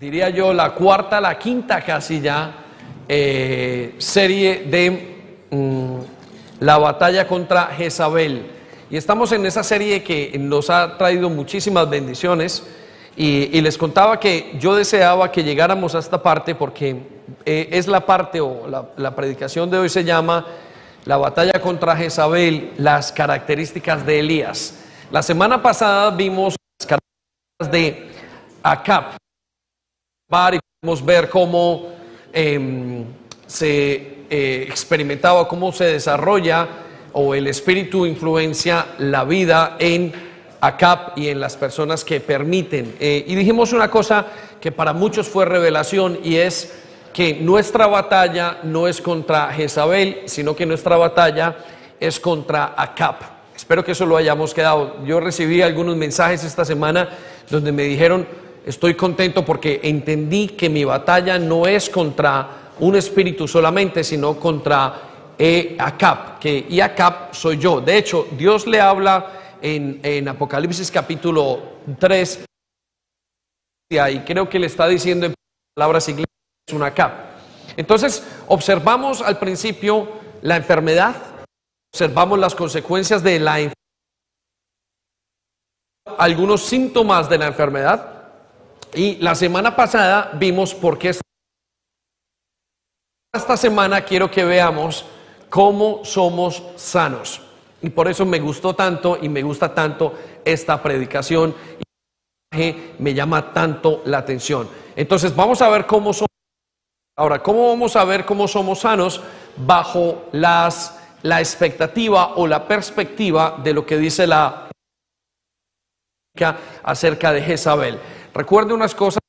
diría yo, la cuarta, la quinta casi ya eh, serie de mm, la batalla contra Jezabel. Y estamos en esa serie que nos ha traído muchísimas bendiciones. Y, les contaba que yo deseaba que llegáramos a esta parte porque eh, es la parte o la, la predicación de hoy se llama la batalla contra Jezabel, las características de Elías. La semana pasada vimos las características de Acab, y podemos ver cómo em, se eh, experimentaba, cómo se desarrolla o el espíritu influencia la vida en Acap y en las personas que permiten. Eh, y dijimos una cosa que para muchos fue revelación y es que nuestra batalla no es contra Jezabel, sino que nuestra batalla es contra Acap. Espero que eso lo hayamos quedado. Yo recibí algunos mensajes esta semana donde me dijeron, estoy contento porque entendí que mi batalla no es contra un espíritu solamente, sino contra eh, Acap, que y Acap soy yo. De hecho, Dios le habla en, Apocalipsis capítulo 3 y creo que le está diciendo en palabras inglesas un Acap. Entonces, observamos al principio la enfermedad, observamos las consecuencias de la enfermedad, algunos síntomas de la enfermedad, y la semana pasada vimos por qué. Esta semana quiero que veamos cómo somos sanos. Y por eso me gustó tanto y me gusta tanto esta predicación y me llama tanto la atención. Entonces vamos a ver cómo somos. Ahora, ¿cómo vamos a ver cómo somos sanos bajo las, la expectativa o la perspectiva de lo que dice la acerca de Jezabel? Recuerde unas cosas.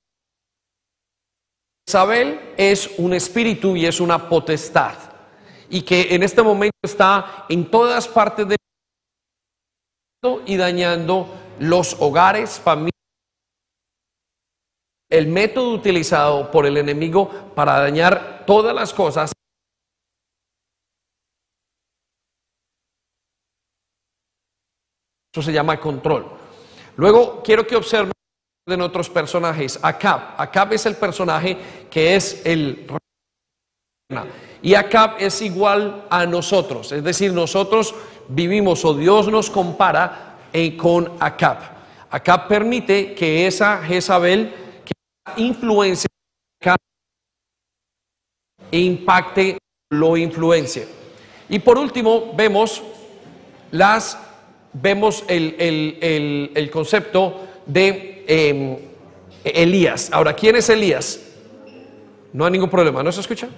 Isabel es un espíritu y es una potestad. Y que en este momento está en todas partes del mundo y dañando los hogares, familias. El método utilizado por el enemigo para dañar todas las cosas. Eso se llama control. Luego quiero que observen en otros personajes. Acab. Acab es el personaje que es el y Acab es igual a nosotros. Es decir, nosotros vivimos o Dios nos compara eh, con Acab. Acab permite que esa Jezabel que influencia impacte lo influencia. Y por último, vemos las vemos el, el, el concepto de Em, Elías. Ahora, ¿quién es Elías? No hay ningún problema, ¿no se escucha?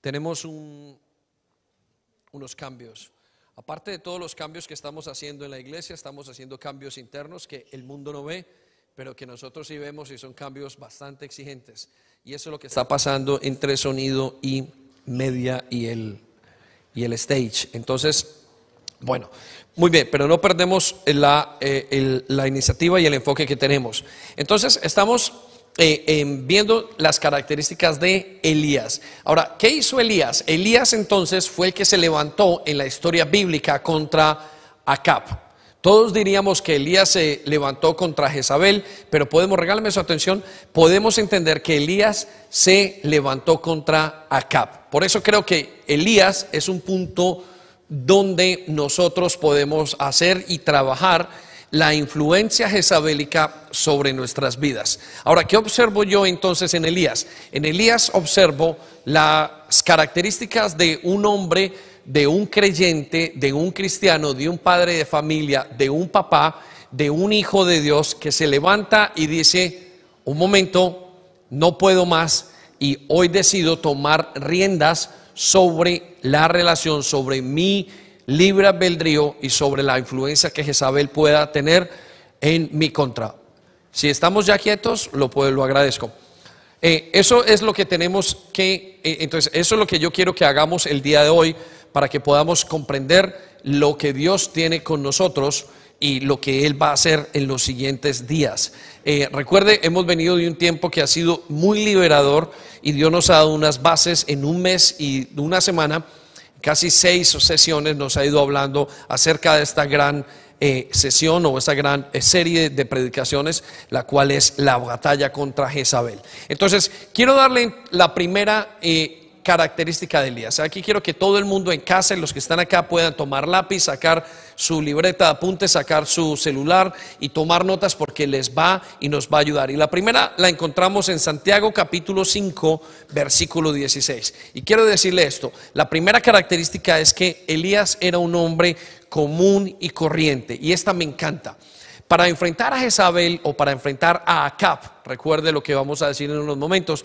Tenemos unos cambios. Aparte de todos los cambios que estamos haciendo en la iglesia, estamos haciendo cambios internos que el mundo no ve, pero que nosotros sí vemos y son cambios bastante exigentes. Y eso es lo que está pasando entre sonido y media y el, y el stage. Entonces, bueno, muy bien, pero no perdemos la, eh, la iniciativa y el enfoque que tenemos. Entonces, estamos eh, viendo las características de Elías. Ahora, ¿qué hizo Elías? Elías entonces fue el que se levantó en la historia bíblica contra Acab. Todos diríamos que Elías se levantó contra Jezabel, pero podemos, regalarme su atención, podemos entender que Elías se levantó contra Acab. Por eso creo que Elías es un punto donde nosotros podemos hacer y trabajar la influencia jezabélica sobre nuestras vidas. Ahora, ¿qué observo yo entonces en Elías? En Elías observo las características de un hombre, de un creyente, de un cristiano, de un padre de familia, de un papá, de un hijo de Dios que se levanta y dice, un momento, no puedo más y hoy decido tomar riendas sobre la relación, sobre mi libre albedrío y sobre la influencia que Jezabel pueda tener en mi contra. Si estamos ya quietos, lo, puedo, lo agradezco. Eh, eso es lo que tenemos que, eh, entonces, eso es lo que yo quiero que hagamos el día de hoy para que podamos comprender lo que Dios tiene con nosotros y lo que Él va a hacer en los siguientes días. Eh, recuerde, hemos venido de un tiempo que ha sido muy liberador y Dios nos ha dado unas bases en un mes y una semana, casi seis sesiones nos ha ido hablando acerca de esta gran eh, sesión o esta gran eh, serie de predicaciones, la cual es la batalla contra Jezabel. Entonces, quiero darle la primera característica de Elías. Aquí quiero que todo el mundo en casa y los que están acá puedan tomar lápiz, sacar su libreta de apuntes, sacar su celular y tomar notas porque les va y nos va a ayudar. Y la primera la encontramos en Santiago capítulo 5, versículo 16. Y quiero decirle esto, la primera característica es que Elías era un hombre común y corriente. Y esta me encanta. Para enfrentar a Jezabel o para enfrentar a Acab, recuerde lo que vamos a decir en unos momentos,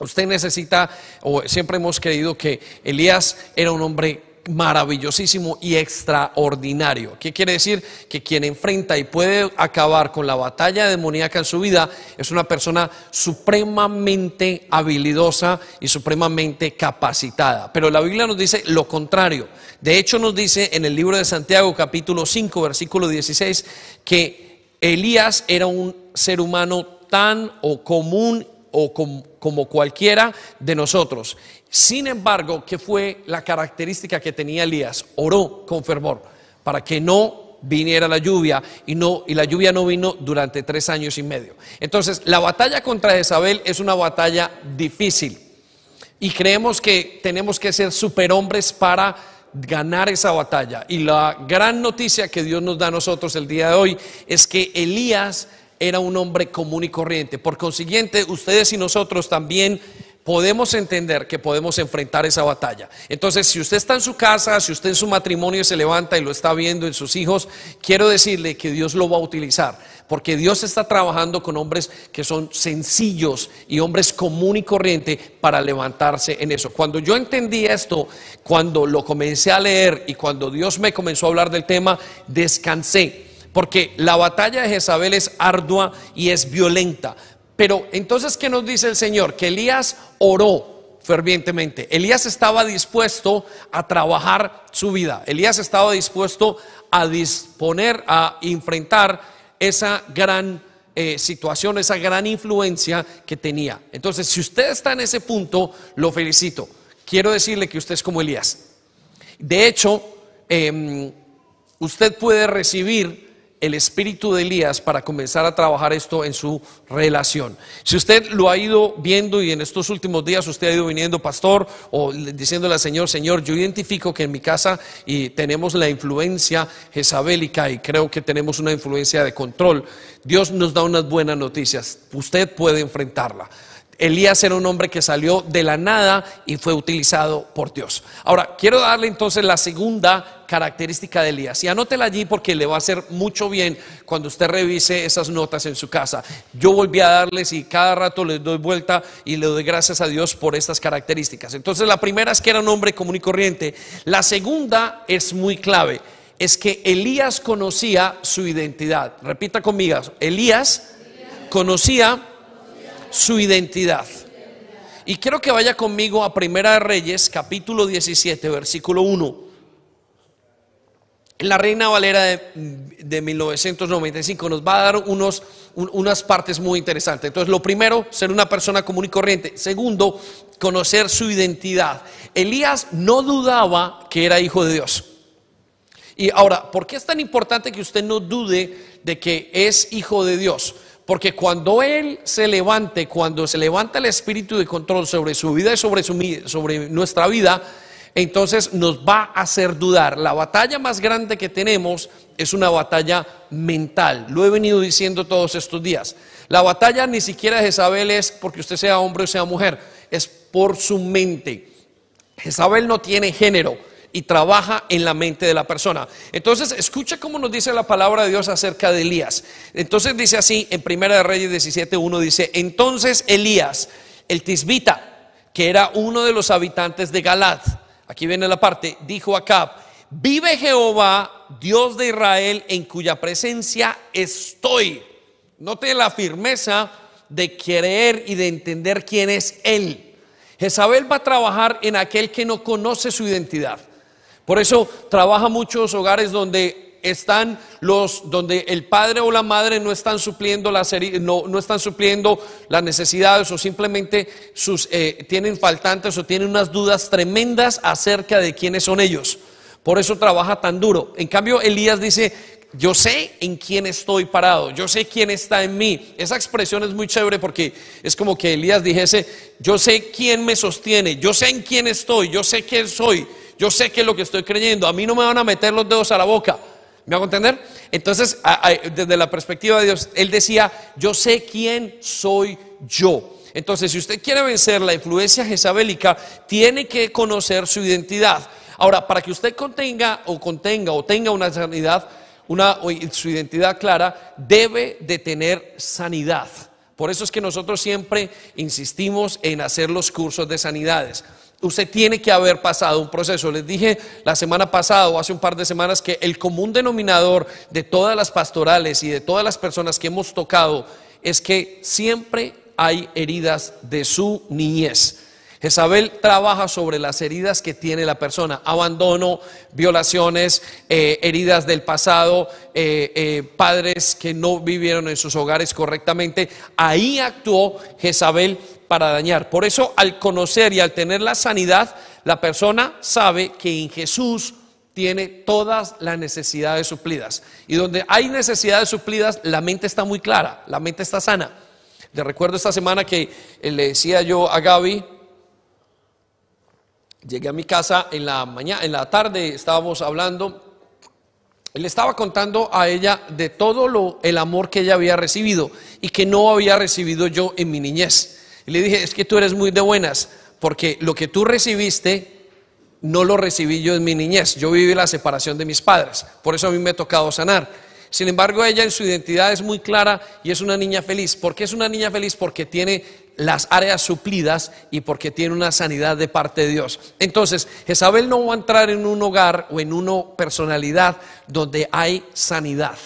Usted necesita, o siempre hemos creído que Elías era un hombre maravillosísimo y extraordinario. ¿Qué quiere decir? Que quien enfrenta y puede acabar con la batalla demoníaca en su vida es una persona supremamente habilidosa y supremamente capacitada. Pero la Biblia nos dice lo contrario. De hecho nos dice en el libro de Santiago capítulo 5 versículo 16 que Elías era un ser humano tan o común o como, cualquiera de nosotros. Sin embargo, ¿qué fue la característica que tenía Elías? Oró con fervor para que no viniera la lluvia y no y la lluvia no vino durante tres años y medio. Entonces, la batalla contra Isabel es una batalla difícil y creemos que tenemos que ser superhombres para ganar esa batalla. Y la gran noticia que Dios nos da a nosotros el día de hoy es que Elías era un hombre común y corriente. Por consiguiente, ustedes y nosotros también podemos entender que podemos enfrentar esa batalla. Entonces, si usted está en su casa, si usted en su matrimonio se levanta y lo está viendo en sus hijos, quiero decirle que Dios lo va a utilizar, porque Dios está trabajando con hombres que son sencillos y hombres común y corriente para levantarse en eso. Cuando yo entendí esto, cuando lo comencé a leer y cuando Dios me comenzó a hablar del tema, descansé porque la batalla de Jezabel es ardua y es violenta. Pero entonces, ¿qué nos dice el Señor? Que Elías oró fervientemente. Elías estaba dispuesto a trabajar su vida. Elías estaba dispuesto a disponer, a enfrentar esa gran eh, situación, esa gran influencia que tenía. Entonces, si usted está en ese punto, lo felicito. Quiero decirle que usted es como Elías. De hecho, em, usted puede recibir el espíritu de Elías para comenzar a trabajar esto en su relación. Si usted lo ha ido viendo y en estos últimos días usted ha ido viniendo, pastor, o diciéndole al Señor, Señor, yo identifico que en mi casa y tenemos la influencia jezabélica y creo que tenemos una influencia de control. Dios nos da unas buenas noticias. Usted puede enfrentarla. Elías era un hombre que salió de la nada y fue utilizado por Dios. Ahora, quiero darle entonces la segunda característica de Elías. Y anótela allí porque le va a hacer mucho bien cuando usted revise esas notas en su casa. Yo volví a darles y cada rato les doy vuelta y le doy gracias a Dios por estas características. Entonces, la primera es que era un hombre común y corriente. La segunda es muy clave. Es que Elías conocía su identidad. Repita conmigo. Elías conocía su identidad. Y quiero que vaya conmigo a Primera de Reyes, capítulo 17, versículo 1. En la Reina Valera de, 1995 nos va a dar unos, unas partes muy interesantes. Entonces, lo primero, ser una persona común y corriente. Segundo, conocer su identidad. Elías no dudaba que era hijo de Dios. Y ahora, ¿por qué es tan importante que usted no dude de que es hijo de Dios? Porque cuando Él se levante, cuando se levanta el espíritu de control sobre su vida y sobre, nuestra vida, entonces nos va a hacer dudar. La batalla más grande que tenemos es una batalla mental. Lo he venido diciendo todos estos días. La batalla ni siquiera de Jezabel es porque usted sea hombre o sea mujer, es por su mente. Jezabel no tiene género, y trabaja en la mente de la persona. Entonces, escucha cómo nos dice la palabra de Dios acerca de Elías. Entonces dice así, en Primera de Reyes 17.1 dice, entonces Elías, el tisbita, que era uno de los habitantes de Galad, aquí viene la parte, dijo a Acab, vive Jehová, Dios de Israel, en cuya presencia estoy. Note la firmeza de creer y de entender quién es Él. Jezabel va a trabajar en aquel que no conoce su identidad. Por eso trabaja muchos hogares donde están los donde el padre o la madre no están supliendo las no, no están supliendo las necesidades o simplemente sus eh, tienen faltantes o tienen unas dudas tremendas acerca de quiénes son ellos. Por eso trabaja tan duro. En cambio, Elías dice, yo sé en quién estoy parado, yo sé quién está en mí. Esa expresión es muy chévere porque es como que Elías dijese, yo sé quién me sostiene, yo sé en quién estoy, yo sé quién soy, yo sé qué es lo que estoy creyendo, a mí no me van a meter los dedos a la boca. ¿Me hago entender? Entonces, desde la perspectiva de Dios, Él decía, yo sé quién soy yo. Entonces, si usted quiere vencer la influencia jezabélica, tiene que conocer su identidad. Ahora, para que usted contenga o contenga o tenga una sanidad, una, su identidad clara, debe de tener sanidad. Por eso es que nosotros siempre insistimos en hacer los cursos de sanidades. Usted tiene que haber pasado un proceso. Les dije la semana pasada o hace un par de semanas que el común denominador de todas las pastorales y de todas las personas que hemos tocado es que siempre hay heridas de su niñez. Jezabel trabaja sobre las heridas que tiene la persona, abandono, violaciones, eh, heridas del pasado, eh, eh, padres que no vivieron en sus hogares correctamente. Ahí actuó Jezabel para dañar. Por eso al conocer y al tener la sanidad, la persona sabe que en Jesús tiene todas las necesidades suplidas. Y donde hay necesidades suplidas, la mente está muy clara, la mente está sana. Le recuerdo esta semana que le decía yo a Gaby, Llegué a mi casa en la mañana, en la tarde estábamos hablando le estaba contando a ella de todo lo, el amor que ella había recibido y que no había recibido yo en mi niñez. Y le dije, es que tú eres muy de buenas, porque lo que tú recibiste no lo recibí yo en mi niñez. Yo viví la separación de mis padres, por eso a mí me ha tocado sanar. Sin embargo, ella en su identidad es muy clara y es una niña feliz. ¿Por qué es una niña feliz? Porque tiene las áreas suplidas y porque tiene una sanidad de parte de Dios. Entonces, Jezabel no va a entrar en un hogar o en una personalidad donde hay sanidad.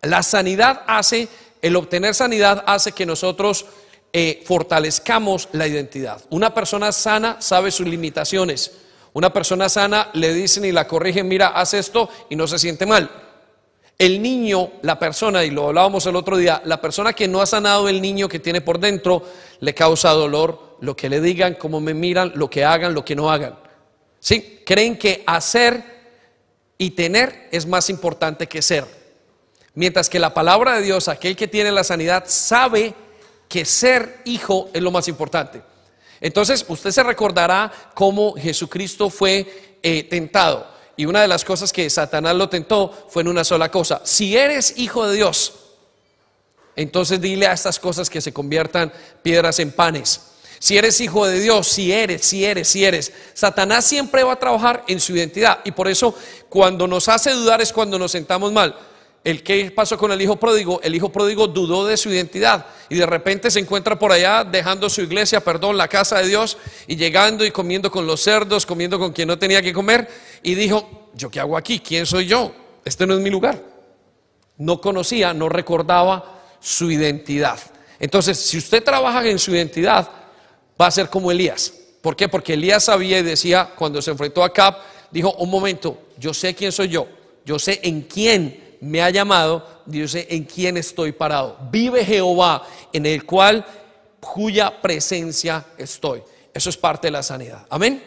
La sanidad hace, el obtener sanidad hace que nosotros eh, fortalezcamos la identidad. Una persona sana sabe sus limitaciones. Una persona sana le dicen y la corrigen, mira, haz esto y no se siente mal. El niño, la persona, y lo hablábamos el otro día, la persona que no ha sanado el niño que tiene por dentro, le causa dolor lo que le digan, cómo me miran, lo que hagan, lo que no hagan. ¿Sí? Creen que hacer y tener es más importante que ser. Mientras que la palabra de Dios, aquel que tiene la sanidad, sabe que ser hijo es lo más importante. Entonces, usted se recordará cómo Jesucristo fue eh, tentado. Y una de las cosas que Satanás lo tentó fue en una sola cosa. Si eres hijo de Dios, entonces dile a estas cosas que se conviertan piedras en panes. Si eres hijo de Dios, si eres, si eres, si eres. Satanás siempre va a trabajar en su identidad. Y por eso cuando nos hace dudar es cuando nos sentamos mal. El que pasó con el hijo pródigo, el hijo pródigo dudó de su identidad y de repente se encuentra por allá dejando su iglesia, perdón, la casa de Dios y llegando y comiendo con los cerdos, comiendo con quien no tenía que comer y dijo, ¿yo qué hago aquí? ¿Quién soy yo? Este no es mi lugar. No conocía, no recordaba su identidad. Entonces, si usted trabaja en su identidad, va a ser como Elías. ¿Por qué? Porque Elías sabía y decía, cuando se enfrentó a Cap, dijo, un momento, yo sé quién soy yo, yo sé en quién me ha llamado, sé en quién estoy parado. Vive Jehová, en el cual cuya presencia estoy. Eso es parte de la sanidad. Amén.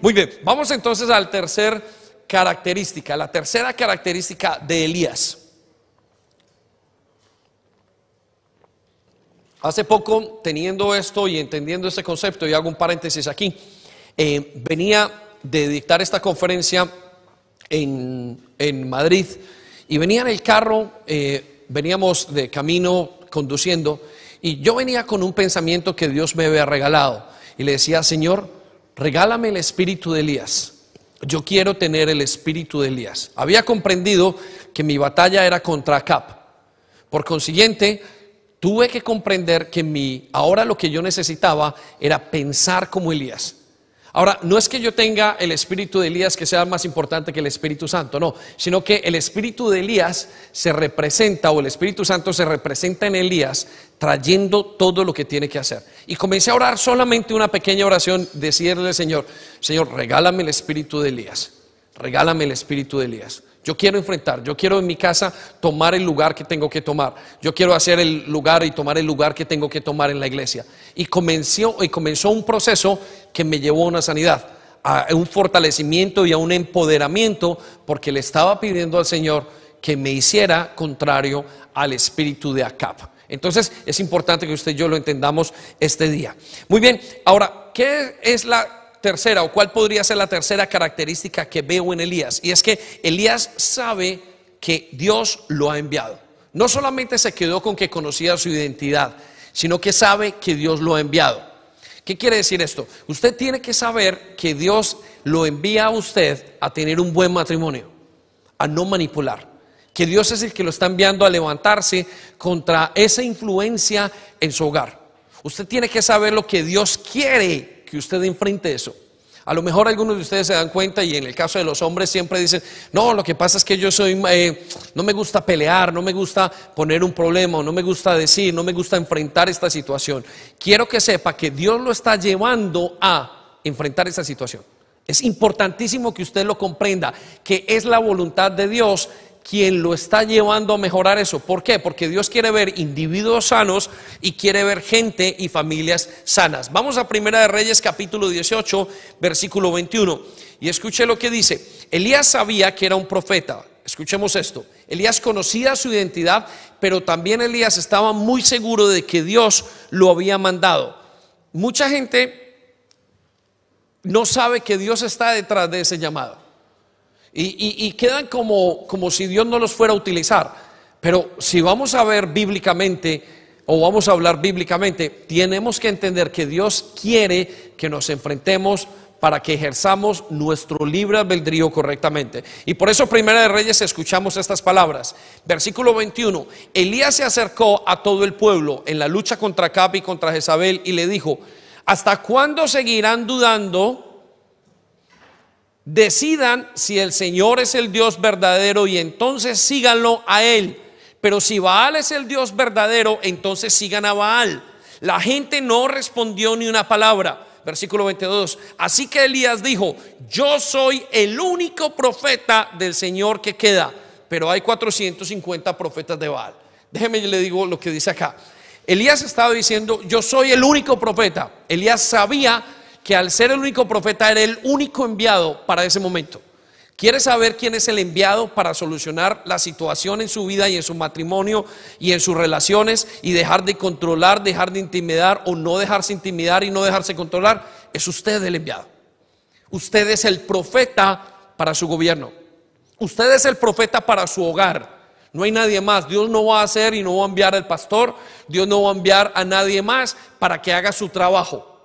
Muy bien, vamos entonces a la tercera característica, la tercera característica de Elías. Hace poco, teniendo esto y entendiendo este concepto, y hago un paréntesis aquí, eh, venía de dictar esta conferencia en, en Madrid y venía en el carro, eh, veníamos de camino conduciendo, y yo venía con un pensamiento que Dios me había regalado. Y le decía, Señor, regálame el espíritu de Elías. yo quiero tener el espíritu de Elías. Había comprendido que mi batalla era contra Acab. Por consiguiente, tuve que comprender que mi, ahora lo que yo necesitaba era pensar como Elías. Ahora, no es que yo tenga el espíritu de Elías que sea más importante que el Espíritu Santo, no, sino que el espíritu de Elías se representa o el Espíritu Santo se representa en Elías trayendo todo lo que tiene que hacer. Y comencé a orar solamente una pequeña oración, decirle Señor, Señor, regálame el espíritu de Elías, regálame el espíritu de Elías. Yo quiero enfrentar, yo quiero en mi casa tomar el lugar que tengo que tomar. Yo quiero hacer el lugar y tomar el lugar que tengo que tomar en la iglesia. Y comenzó, y comenzó un proceso que me llevó a una sanidad, a un fortalecimiento y a un empoderamiento, porque le estaba pidiendo al Señor que me hiciera contrario al espíritu de Acab. Entonces es importante que usted y yo lo entendamos este día. Muy bien, ahora, ¿qué es la tercera o cuál podría ser la tercera característica que veo en Elías? Y es que Elías sabe que Dios lo ha enviado. No solamente se quedó con que conocía su identidad, sino que sabe que Dios lo ha enviado. ¿Qué quiere decir esto? Usted tiene que saber que Dios lo envía a usted a tener un buen matrimonio, a no manipular. Que Dios es el que lo está enviando a levantarse contra esa influencia en su hogar. Usted tiene que saber lo que Dios quiere que usted enfrente eso. A lo mejor algunos de ustedes se dan cuenta y en el caso de los hombres siempre dicen, no, lo que pasa es que yo soy, eh, no me gusta pelear, no me gusta poner un problema, no me gusta decir, no me gusta enfrentar esta situación. Quiero que sepa que Dios lo está llevando a enfrentar esta situación. Es importantísimo que usted lo comprenda, que es la voluntad de Dios quien lo está llevando a mejorar eso. ¿Por qué? Porque Dios quiere ver individuos sanos y quiere ver gente y familias sanas. Vamos a Primera de Reyes capítulo 18, versículo 21. Y escuche lo que dice. Elías sabía que era un profeta. Escuchemos esto. Elías conocía su identidad, pero también Elías estaba muy seguro de que Dios lo había mandado. Mucha gente no sabe que Dios está detrás de ese llamado y, quedan como, como si Dios no los fuera a utilizar. Pero si vamos a ver bíblicamente o vamos a hablar bíblicamente, tenemos que entender que Dios quiere que nos enfrentemos para que ejerzamos nuestro libre albedrío correctamente. Y por eso Primera de Reyes escuchamos estas palabras. Versículo 21. Elías se acercó a todo el pueblo en la lucha contra Cap y contra Jezabel y le dijo, ¿hasta cuándo seguirán dudando? Decidan si el Señor es el Dios verdadero y entonces síganlo a Él. Pero si Baal es el Dios verdadero, entonces sigan a Baal. La gente no respondió ni una palabra. Versículo 22. Así que Elías dijo, yo soy el único profeta del Señor que queda, pero hay 450 profetas de Baal. Déjeme, le digo lo que dice acá. Elías estaba diciendo, yo soy el único profeta. Elías sabía que al ser el único profeta era el único enviado para ese momento. ¿Quiere saber quién es el enviado para solucionar la situación en su vida y en su matrimonio y en sus relaciones y dejar de controlar, dejar de intimidar o no dejarse intimidar y no dejarse controlar? Es usted el enviado. Usted es el profeta para su gobierno. Usted es el profeta para su hogar. No hay nadie más. Dios no va a hacer y no va a enviar al pastor. Dios no va a enviar a nadie más para que haga su trabajo.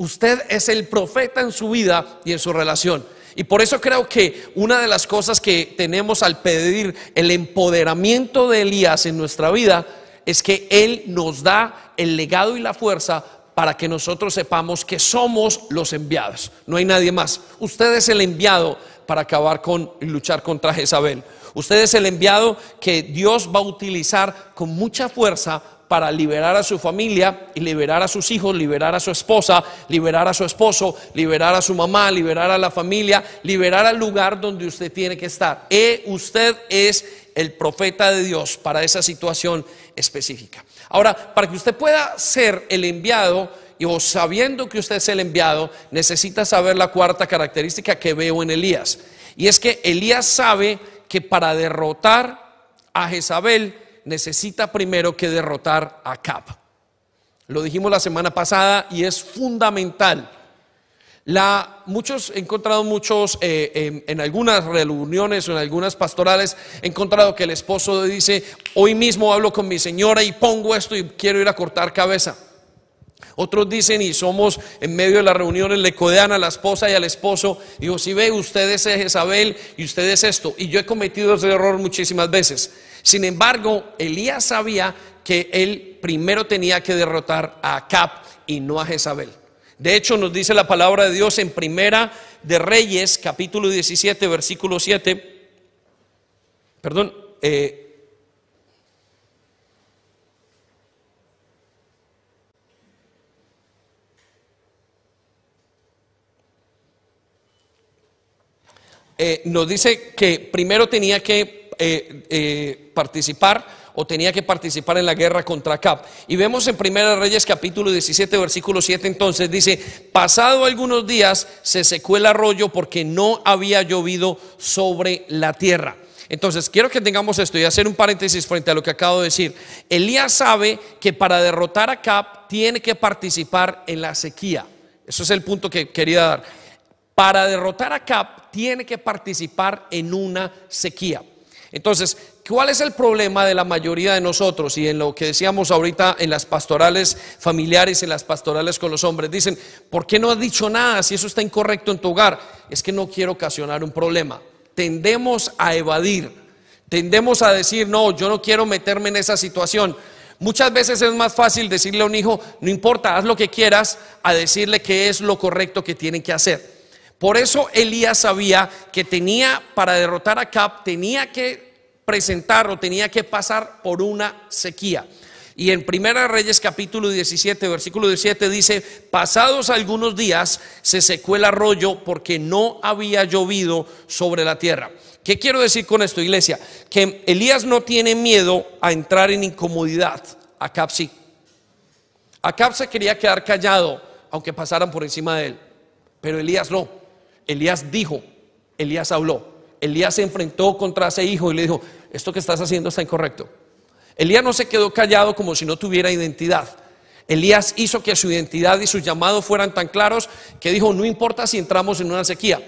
Usted es el profeta en su vida y en su relación. Y por eso creo que una de las cosas que tenemos al pedir el empoderamiento de Elías en nuestra vida es que Él nos da el legado y la fuerza para que nosotros sepamos que somos los enviados. No hay nadie más. Usted es el enviado para acabar con y luchar contra Jezabel. Usted es el enviado que Dios va a utilizar con mucha fuerza para liberar a su familia y liberar a sus hijos, liberar a su esposa, liberar a su esposo, liberar a su mamá, liberar a la familia, liberar al lugar donde usted tiene que estar. E usted es el profeta de Dios para esa situación específica. Ahora, para que usted pueda ser el enviado, y o sabiendo que usted es el enviado, necesita saber la cuarta característica que veo en Elías. Y es que Elías sabe que para derrotar a Jezabel, necesita primero que derrotar a Cap. Lo dijimos la semana pasada y es fundamental. La, muchos, he encontrado muchos, eh, en, algunas reuniones o en algunas pastorales, he encontrado que el esposo dice, hoy mismo hablo con mi señora y pongo esto y quiero ir a cortar cabeza. Otros dicen y somos en medio de las reuniones, le codean a la esposa y al esposo. Digo, si ve, usted es Jezabel y usted es esto. Y yo he cometido ese error muchísimas veces. Sin embargo, Elías sabía que él primero tenía que derrotar a Acab y no a Jezabel. De hecho, nos dice la palabra de Dios en Primera de Reyes, capítulo 17, versículo 7. Perdón, eh, Eh, nos dice que primero tenía que eh, eh, participar o tenía que participar en la guerra contra Acab. Y vemos en Primera Reyes capítulo 17 versículo 7 entonces dice, pasado algunos días se secó el arroyo porque no había llovido sobre la tierra. Entonces, quiero que tengamos esto y hacer un paréntesis frente a lo que acabo de decir. Elías sabe que para derrotar a Acab tiene que participar en la sequía. Eso es el punto que quería dar para derrotar a Cap tiene que participar en una sequía. Entonces, ¿cuál es el problema de la mayoría de nosotros? Y en lo que decíamos ahorita en las pastorales familiares, en las pastorales con los hombres, dicen, ¿por qué no has dicho nada si eso está incorrecto en tu hogar? Es que no quiero ocasionar un problema. Tendemos a evadir, tendemos a decir, no, yo no quiero meterme en esa situación. Muchas veces es más fácil decirle a un hijo, no importa, haz lo que quieras, a decirle que es lo correcto que tienen que hacer. Por eso Elías sabía que tenía, para derrotar a Cap, tenía que presentar o tenía que pasar por una sequía. Y en Primera Reyes capítulo 17, versículo 17 dice, pasados algunos días se secó el arroyo porque no había llovido sobre la tierra. ¿Qué quiero decir con esto, iglesia? Que Elías no tiene miedo a entrar en incomodidad. Acab sí. Acab se quería quedar callado, aunque pasaran por encima de él. Pero Elías no. Elías dijo, Elías habló, Elías se enfrentó contra ese hijo y le dijo, esto que estás haciendo está incorrecto. Elías no se quedó callado como si no tuviera identidad. Elías hizo que su identidad y su llamado fueran tan claros que dijo, no importa si entramos en una sequía.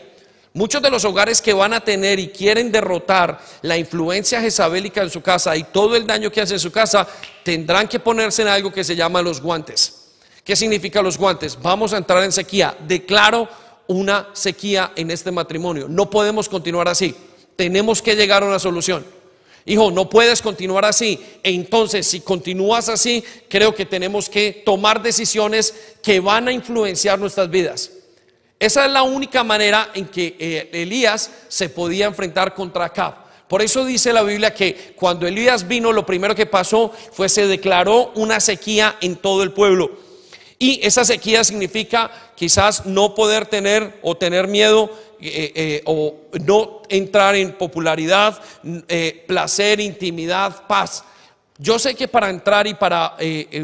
Muchos de los hogares que van a tener y quieren derrotar la influencia jezabélica en su casa y todo el daño que hace en su casa, tendrán que ponerse en algo que se llama los guantes. ¿Qué significa los guantes? Vamos a entrar en sequía. Declaro una sequía en este matrimonio. No podemos continuar así. Tenemos que llegar a una solución. Hijo, no puedes continuar así. E entonces, si continúas así, creo que tenemos que tomar decisiones que van a influenciar nuestras vidas. Esa es la única manera en que eh, Elías se podía enfrentar contra Acab. Por eso dice la Biblia que cuando Elías vino, lo primero que pasó fue se declaró una sequía en todo el pueblo. Y esa sequía significa quizás no poder tener o tener miedo eh, eh, o no entrar en popularidad, eh, placer, intimidad, paz. Yo sé que para entrar y para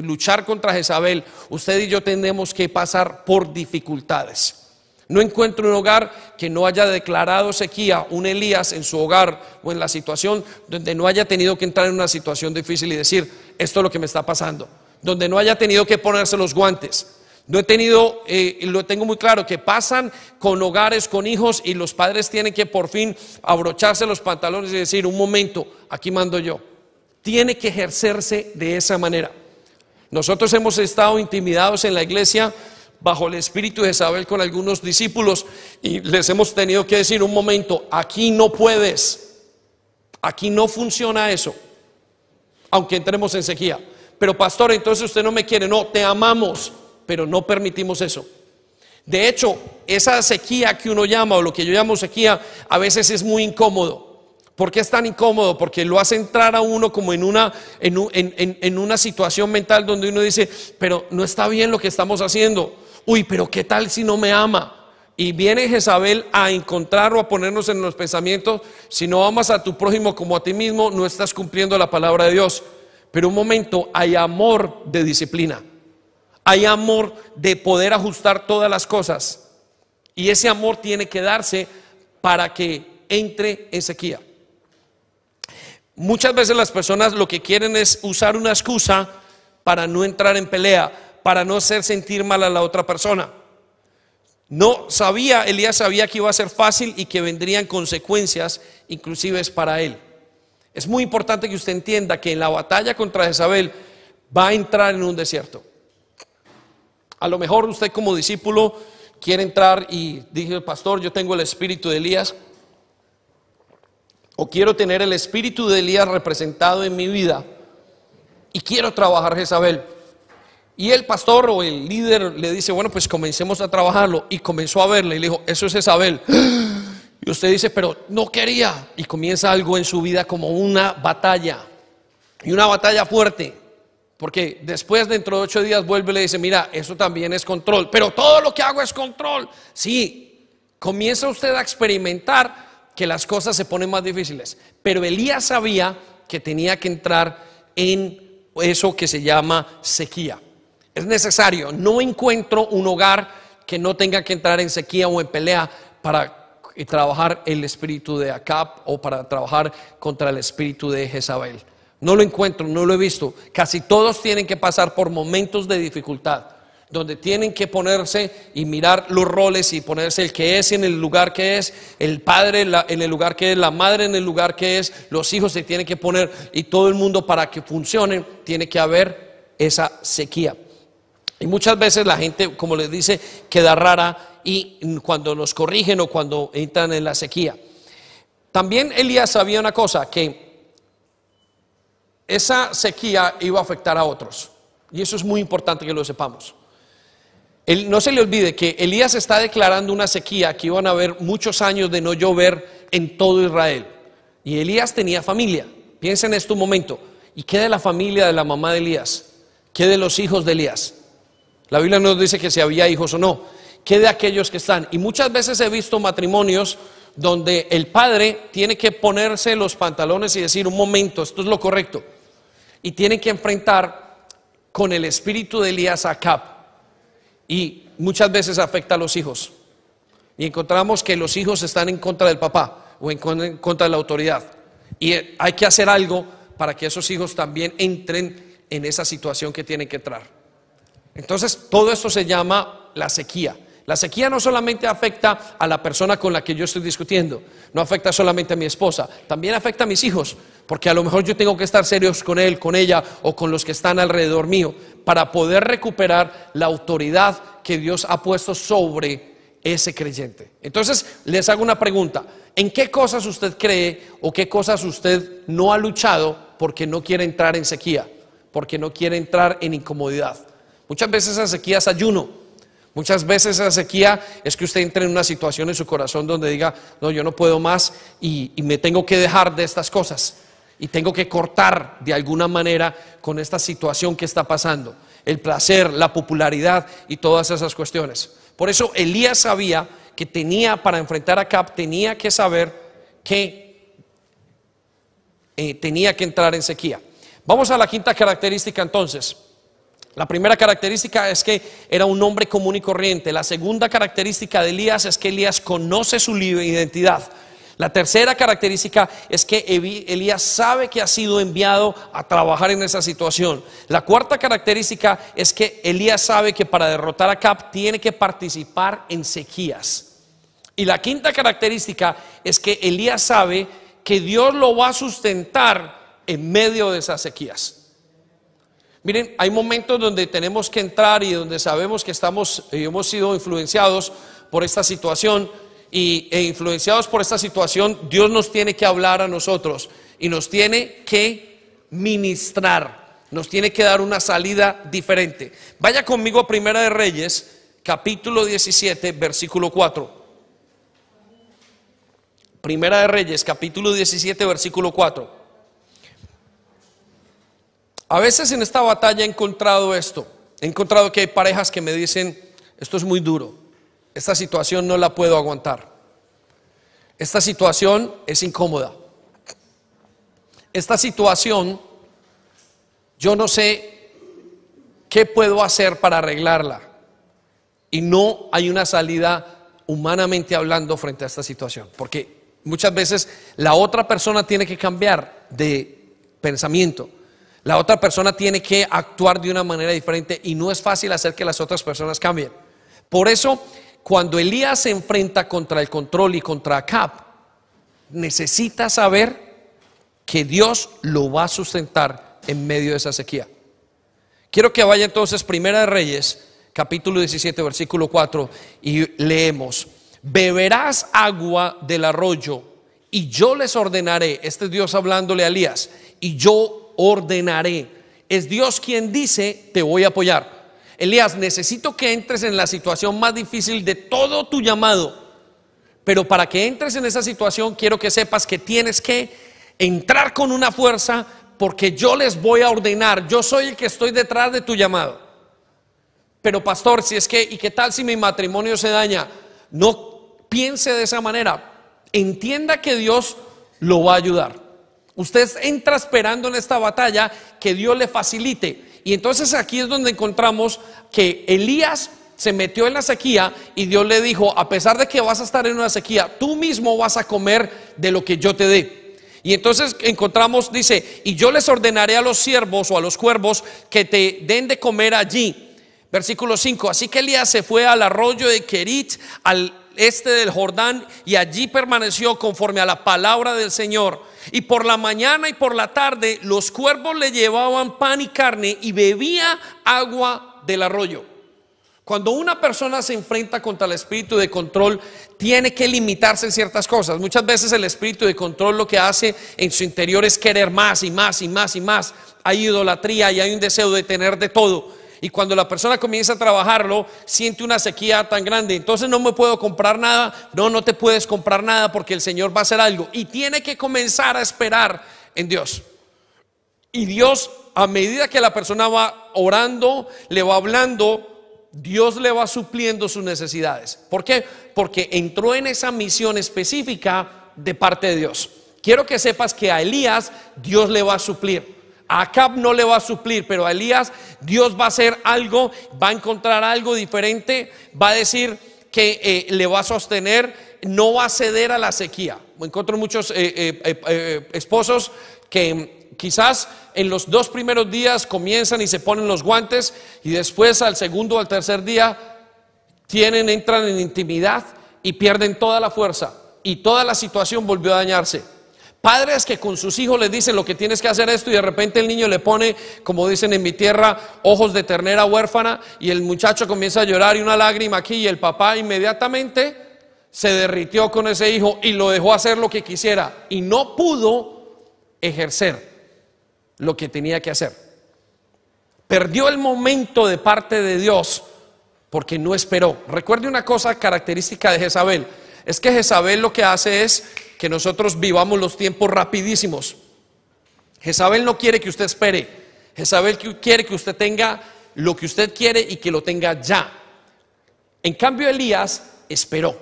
luchar contra Jezabel, usted y yo tenemos que pasar por dificultades. No encuentro un hogar que no haya declarado sequía, un Elías en su hogar o en la situación donde no haya tenido que entrar en una situación difícil y decir, esto es lo que me está pasando donde no haya tenido que ponerse los guantes. No he tenido, eh, lo tengo muy claro, que pasan con hogares, con hijos y los padres tienen que por fin abrocharse los pantalones y decir, un momento, aquí mando yo. Tiene que ejercerse de esa manera. Nosotros hemos estado intimidados en la iglesia bajo el espíritu de Isabel con algunos discípulos y les hemos tenido que decir, un momento, aquí no puedes, aquí no funciona eso, aunque entremos en sequía pero pastor, entonces usted no me quiere. No, te amamos, pero no permitimos eso. De hecho, esa sequía que uno llama, o lo que yo llamo sequía, a veces es muy incómodo. ¿Por qué es tan incómodo? Porque lo hace entrar a uno como en una, en, una situación mental donde uno dice, pero no está bien lo que estamos haciendo. Uy, pero ¿qué tal si no me ama? Y viene Jezabel a encontrar o a ponernos en los pensamientos, si no amas a tu prójimo como a ti mismo, no estás cumpliendo la palabra de Dios. Pero un momento, hay amor de disciplina. Hay amor de poder ajustar todas las cosas. Y ese amor tiene que darse para que entre en sequía. Muchas veces las personas lo que quieren es usar una excusa para no entrar en pelea, para no hacer sentir mal a la otra persona. No sabía, Elías sabía que iba a ser fácil y que vendrían consecuencias, inclusive para él. Es muy importante que usted entienda que en la batalla contra Jezabel va a entrar en un desierto. A lo mejor usted como discípulo quiere entrar y dije, pastor, yo tengo el espíritu de Elías. O quiero tener el espíritu de Elías representado en mi vida. Y quiero trabajar Jezabel. Y el pastor o el líder le dice, bueno, pues comencemos a trabajarlo. Y comenzó a verle y le dijo, eso es Jezabel. Y usted dice, pero no quería. Y comienza algo en su vida como una batalla. Y una batalla fuerte. Porque después, dentro de ocho días, vuelve y le dice, mira, eso también es control. Pero todo lo que hago es control. Sí, comienza usted a experimentar que las cosas se ponen más difíciles. Pero Elías sabía que tenía que entrar en eso que se llama sequía. Es necesario. No encuentro un hogar que no tenga que entrar en sequía o en pelea para trabajar el espíritu de Acab o para trabajar contra el espíritu de Jezabel. No lo encuentro, no lo he visto. Casi todos tienen que pasar por momentos de dificultad, donde tienen que ponerse y mirar los roles y ponerse el que es en el lugar que es, el padre en el lugar que es, la madre en el lugar que es, los hijos se tienen que poner y todo el mundo para que funcionen tiene que haber esa sequía. Y muchas veces la gente, como les dice, queda rara y cuando los corrigen o cuando entran en la sequía. También Elías sabía una cosa, que esa sequía iba a afectar a otros. Y eso es muy importante que lo sepamos. no se le olvide que Elías está declarando una sequía que iban a haber muchos años de no llover en todo Israel. Y Elías tenía familia. Piensen en esto un momento. ¿Y qué de la familia de la mamá de Elías? ¿Qué de los hijos de Elías? La Biblia no nos dice que si había hijos o no. ¿Qué de aquellos que están? Y muchas veces he visto matrimonios donde el padre tiene que ponerse los pantalones y decir, un momento, esto es lo correcto y tienen que enfrentar con el espíritu de Elías a Acab. Y muchas veces afecta a los hijos. Y encontramos que los hijos están en contra del papá o en contra de la autoridad. Y hay que hacer algo para que esos hijos también entren en esa situación que tienen que entrar. Entonces, todo esto se llama la sequía. La sequía no solamente afecta a la persona con la que yo estoy discutiendo, no afecta solamente a mi esposa, también afecta a mis hijos, porque a lo mejor yo tengo que estar serios con él, con ella o con los que están alrededor mío para poder recuperar la autoridad que Dios ha puesto sobre ese creyente. Entonces, les hago una pregunta. ¿En qué cosas usted cree o qué cosas usted no ha luchado porque no quiere entrar en sequía, porque no quiere entrar en incomodidad? Muchas veces esa sequía es ayuno. Muchas veces esa sequía es que usted entre en una situación en su corazón donde diga, no, yo no puedo más y, me tengo que dejar de estas cosas y tengo que cortar de alguna manera con esta situación que está pasando. El placer, la popularidad y todas esas cuestiones. Por eso Elías sabía que tenía, para enfrentar a Cap, tenía que saber que eh, tenía que entrar en sequía. Vamos a la quinta característica entonces. La primera característica es que era un hombre común y corriente. La segunda característica de Elías es que Elías conoce su identidad. La tercera característica es que Elías sabe que ha sido enviado a trabajar en esa situación. La cuarta característica es que Elías sabe que para derrotar a Cap tiene que participar en sequías. Y la quinta característica es que Elías sabe que Dios lo va a sustentar en medio de esas sequías. Miren, hay momentos donde tenemos que entrar y donde sabemos que estamos, y eh, hemos sido influenciados por esta situación y, e influenciados por esta situación, Dios nos tiene que hablar a nosotros y nos tiene que ministrar, nos tiene que dar una salida diferente. Vaya conmigo a Primera de Reyes, capítulo 17, versículo 4. Primera de Reyes, capítulo 17, versículo 4. A veces en esta batalla he encontrado esto. He encontrado que hay parejas que me dicen, esto es muy duro, esta situación no la puedo aguantar. Esta situación es incómoda. Esta situación, yo no sé qué puedo hacer para arreglarla. Y no hay una salida humanamente hablando frente a esta situación. Porque muchas veces la otra persona tiene que cambiar de pensamiento. La otra persona tiene que actuar de una manera diferente y no es fácil hacer que las otras personas cambien. Por eso, cuando Elías se enfrenta contra el control y contra Acab, necesita saber que Dios lo va a sustentar en medio de esa sequía. Quiero que vaya entonces Primera de Reyes, capítulo 17, versículo 4, y leemos, beberás agua del arroyo y yo les ordenaré, este es Dios hablándole a Elías, y yo ordenaré. Es Dios quien dice, te voy a apoyar. Elías, necesito que entres en la situación más difícil de todo tu llamado. Pero para que entres en esa situación, quiero que sepas que tienes que entrar con una fuerza porque yo les voy a ordenar. Yo soy el que estoy detrás de tu llamado. Pero pastor, si es que, ¿y qué tal si mi matrimonio se daña? No piense de esa manera. Entienda que Dios lo va a ayudar. Usted entra esperando en esta batalla que Dios le facilite. Y entonces aquí es donde encontramos que Elías se metió en la sequía y Dios le dijo, a pesar de que vas a estar en una sequía, tú mismo vas a comer de lo que yo te dé. Y entonces encontramos, dice, y yo les ordenaré a los siervos o a los cuervos que te den de comer allí. Versículo 5, así que Elías se fue al arroyo de Kerit, al este del Jordán, y allí permaneció conforme a la palabra del Señor. Y por la mañana y por la tarde los cuervos le llevaban pan y carne y bebía agua del arroyo. Cuando una persona se enfrenta contra el espíritu de control, tiene que limitarse en ciertas cosas. Muchas veces el espíritu de control lo que hace en su interior es querer más y más y más y más. Hay idolatría y hay un deseo de tener de todo. Y cuando la persona comienza a trabajarlo, siente una sequía tan grande. Entonces no me puedo comprar nada. No, no te puedes comprar nada porque el Señor va a hacer algo. Y tiene que comenzar a esperar en Dios. Y Dios, a medida que la persona va orando, le va hablando, Dios le va supliendo sus necesidades. ¿Por qué? Porque entró en esa misión específica de parte de Dios. Quiero que sepas que a Elías Dios le va a suplir. A Acab no le va a suplir, pero a Elías Dios va a hacer algo, va a encontrar algo diferente, va a decir que eh, le va a sostener, no va a ceder a la sequía. Encuentro muchos eh, eh, esposos que quizás en los dos primeros días comienzan y se ponen los guantes y después al segundo o al tercer día tienen, entran en intimidad y pierden toda la fuerza y toda la situación volvió a dañarse. Padres que con sus hijos les dicen lo que tienes que hacer esto y de repente el niño le pone, como dicen en mi tierra, ojos de ternera huérfana y el muchacho comienza a llorar y una lágrima aquí y el papá inmediatamente se derritió con ese hijo y lo dejó hacer lo que quisiera y no pudo ejercer lo que tenía que hacer. Perdió el momento de parte de Dios porque no esperó. Recuerde una cosa característica de Jezabel, es que Jezabel lo que hace es que nosotros vivamos los tiempos rapidísimos. Jezabel no quiere que usted espere. Jezabel quiere que usted tenga lo que usted quiere y que lo tenga ya. En cambio, Elías esperó.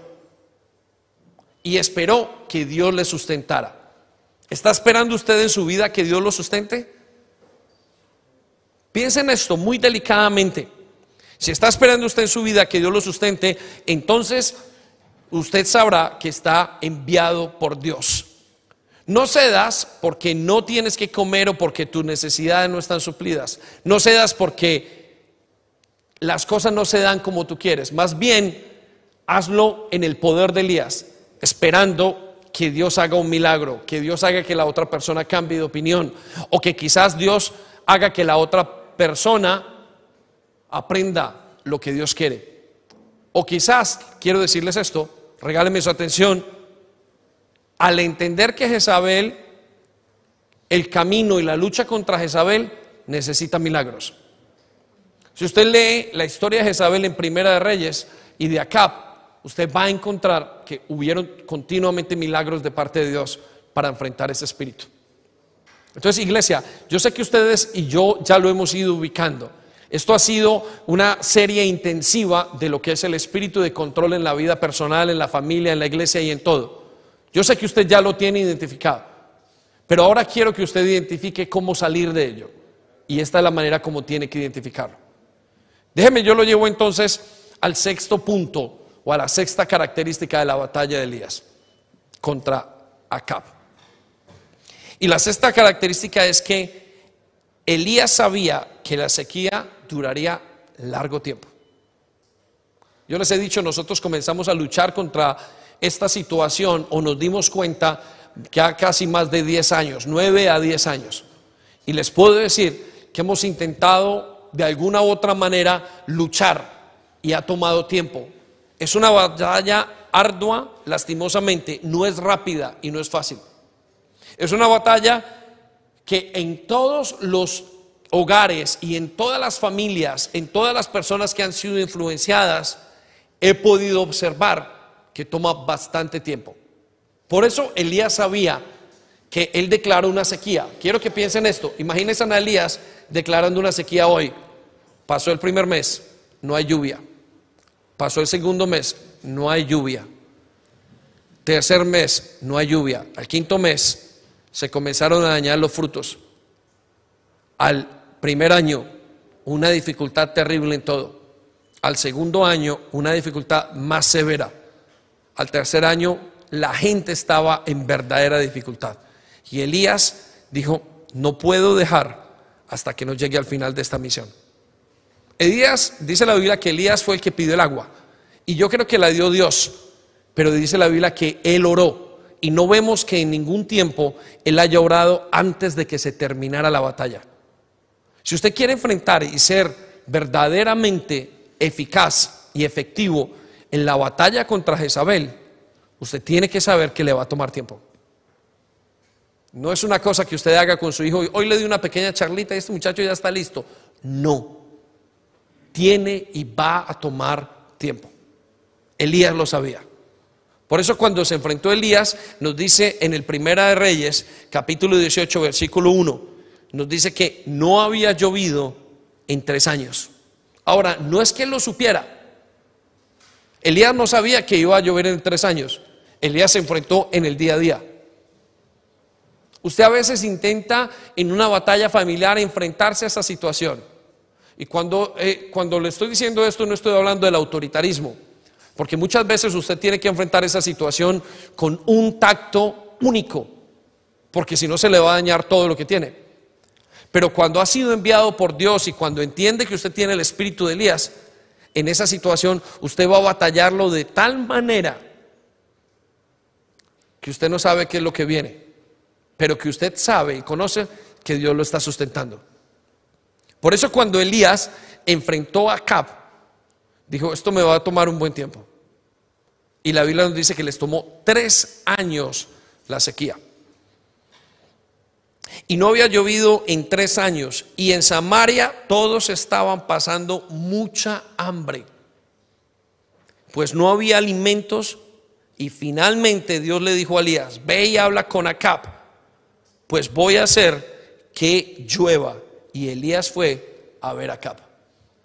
Y esperó que Dios le sustentara. ¿Está esperando usted en su vida que Dios lo sustente? Piensen esto muy delicadamente. Si está esperando usted en su vida que Dios lo sustente, entonces usted sabrá que está enviado por Dios. No cedas porque no tienes que comer o porque tus necesidades no están suplidas. No cedas porque las cosas no se dan como tú quieres. Más bien, hazlo en el poder de Elías, esperando que Dios haga un milagro, que Dios haga que la otra persona cambie de opinión o que quizás Dios haga que la otra persona aprenda lo que Dios quiere. O quizás, quiero decirles esto, regáleme su atención, al entender que Jezabel, el camino y la lucha contra Jezabel necesita milagros. Si usted lee la historia de Jezabel en Primera de Reyes y de Acab, usted va a encontrar que hubieron continuamente milagros de parte de Dios para enfrentar ese espíritu. Entonces, iglesia, yo sé que ustedes y yo ya lo hemos ido ubicando. Esto ha sido una serie intensiva de lo que es el espíritu de control en la vida personal, en la familia, en la iglesia y en todo. Yo sé que usted ya lo tiene identificado, pero ahora quiero que usted identifique cómo salir de ello. Y esta es la manera como tiene que identificarlo. Déjeme, yo lo llevo entonces al sexto punto o a la sexta característica de la batalla de Elías contra Acab. Y la sexta característica es que Elías sabía que la sequía duraría largo tiempo. Yo les he dicho, nosotros comenzamos a luchar contra esta situación o nos dimos cuenta que ha casi más de 10 años, 9 a 10 años. Y les puedo decir que hemos intentado de alguna u otra manera luchar y ha tomado tiempo. Es una batalla ardua, lastimosamente, no es rápida y no es fácil. Es una batalla que en todos los hogares y en todas las familias, en todas las personas que han sido influenciadas, he podido observar que toma bastante tiempo. Por eso Elías sabía que él declaró una sequía. Quiero que piensen esto. Imagínense a Elías declarando una sequía hoy. Pasó el primer mes, no hay lluvia. Pasó el segundo mes, no hay lluvia. Tercer mes, no hay lluvia. Al quinto mes, se comenzaron a dañar los frutos. Al primer año, una dificultad terrible en todo. Al segundo año, una dificultad más severa. Al tercer año, la gente estaba en verdadera dificultad. Y Elías dijo, no puedo dejar hasta que no llegue al final de esta misión. Elías, dice la Biblia que Elías fue el que pidió el agua. Y yo creo que la dio Dios. Pero dice la Biblia que él oró. Y no vemos que en ningún tiempo él haya orado antes de que se terminara la batalla. Si usted quiere enfrentar y ser verdaderamente eficaz y efectivo en la batalla contra Jezabel, usted tiene que saber que le va a tomar tiempo. No es una cosa que usted haga con su hijo, hoy le di una pequeña charlita y este muchacho ya está listo. No, tiene y va a tomar tiempo. Elías lo sabía. Por eso cuando se enfrentó Elías, nos dice en el Primera de Reyes, capítulo 18, versículo 1, nos dice que no había llovido en tres años. Ahora, no es que él lo supiera. Elías no sabía que iba a llover en tres años. Elías se enfrentó en el día a día. Usted a veces intenta en una batalla familiar enfrentarse a esa situación. Y cuando, eh, cuando le estoy diciendo esto no estoy hablando del autoritarismo. Porque muchas veces usted tiene que enfrentar esa situación con un tacto único, porque si no se le va a dañar todo lo que tiene. Pero cuando ha sido enviado por Dios y cuando entiende que usted tiene el espíritu de Elías, en esa situación usted va a batallarlo de tal manera que usted no sabe qué es lo que viene, pero que usted sabe y conoce que Dios lo está sustentando. Por eso cuando Elías enfrentó a Cap, dijo, esto me va a tomar un buen tiempo. Y la Biblia nos dice que les tomó tres años la sequía. Y no había llovido en tres años. Y en Samaria todos estaban pasando mucha hambre. Pues no había alimentos. Y finalmente Dios le dijo a Elías, ve y habla con Acab. Pues voy a hacer que llueva. Y Elías fue a ver a Acab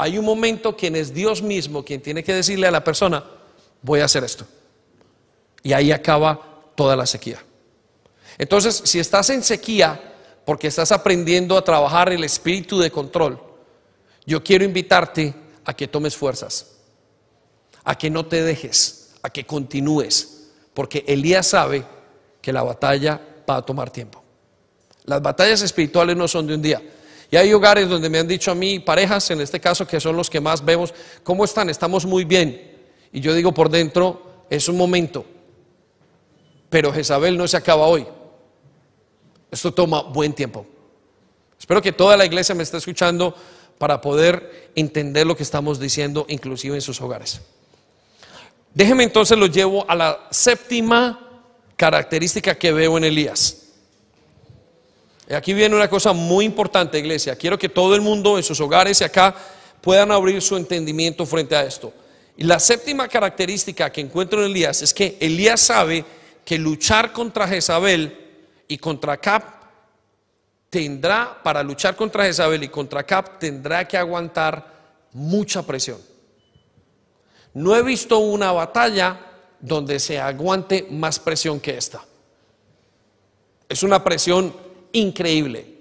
hay un momento quien es Dios mismo quien tiene que decirle a la persona, voy a hacer esto. Y ahí acaba toda la sequía. Entonces, si estás en sequía porque estás aprendiendo a trabajar el espíritu de control, yo quiero invitarte a que tomes fuerzas, a que no te dejes, a que continúes, porque Elías sabe que la batalla va a tomar tiempo. Las batallas espirituales no son de un día. Y hay hogares donde me han dicho a mí, parejas en este caso, que son los que más vemos, ¿cómo están? Estamos muy bien. Y yo digo por dentro, es un momento. Pero Jezabel no se acaba hoy. Esto toma buen tiempo. Espero que toda la iglesia me esté escuchando para poder entender lo que estamos diciendo, inclusive en sus hogares. Déjeme entonces lo llevo a la séptima característica que veo en Elías. Aquí viene una cosa muy importante, iglesia. Quiero que todo el mundo en sus hogares y acá puedan abrir su entendimiento frente a esto. Y la séptima característica que encuentro en Elías es que Elías sabe que luchar contra Jezabel y contra Cap tendrá, para luchar contra Jezabel y contra Cap, tendrá que aguantar mucha presión. No he visto una batalla donde se aguante más presión que esta. Es una presión increíble.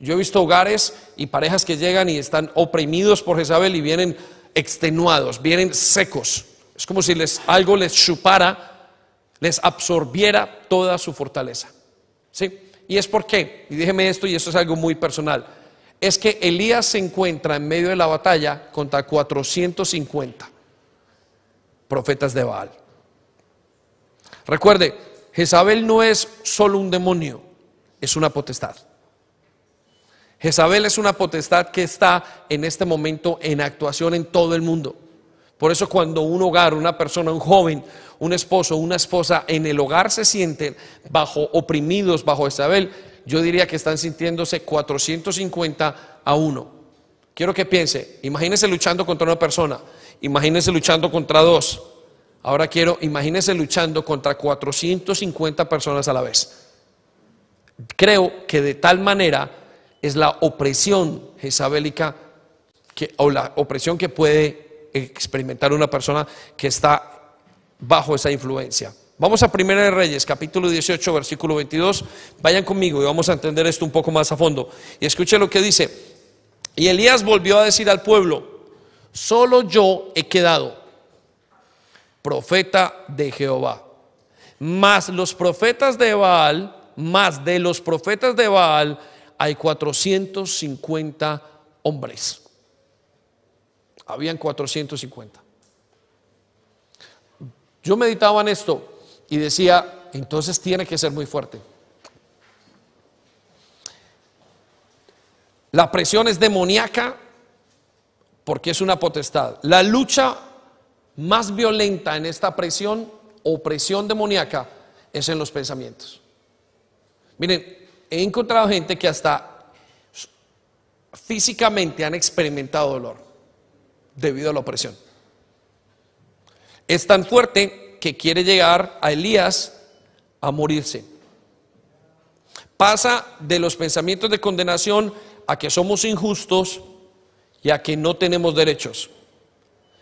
Yo he visto hogares y parejas que llegan y están oprimidos por Jezabel y vienen extenuados, vienen secos. Es como si les, algo les chupara, les absorbiera toda su fortaleza. ¿Sí? Y es por qué, y déjeme esto, y esto es algo muy personal, es que Elías se encuentra en medio de la batalla contra 450 profetas de Baal. Recuerde, Jezabel no es solo un demonio, es una potestad. Jezabel es una potestad que está en este momento en actuación en todo el mundo. Por eso cuando un hogar, una persona, un joven, un esposo, una esposa en el hogar se sienten bajo oprimidos, bajo Isabel, yo diría que están sintiéndose 450 a 1. Quiero que piense, imagínese luchando contra una persona, imagínese luchando contra dos. Ahora quiero, imagínese luchando contra 450 personas a la vez. Creo que de tal manera es la opresión jezabélica que, o la opresión que puede experimentar una persona que está bajo esa influencia. Vamos a Primera de Reyes, capítulo 18, versículo 22. Vayan conmigo y vamos a entender esto un poco más a fondo. Y escuche lo que dice. Y Elías volvió a decir al pueblo, solo yo he quedado, profeta de Jehová. Más los profetas de Baal, más de los profetas de Baal, hay 450 hombres habían 450. Yo meditaba en esto y decía, entonces tiene que ser muy fuerte. La presión es demoníaca porque es una potestad. La lucha más violenta en esta presión o presión demoníaca es en los pensamientos. Miren, he encontrado gente que hasta físicamente han experimentado dolor debido a la opresión. Es tan fuerte que quiere llegar a Elías a morirse. Pasa de los pensamientos de condenación a que somos injustos y a que no tenemos derechos.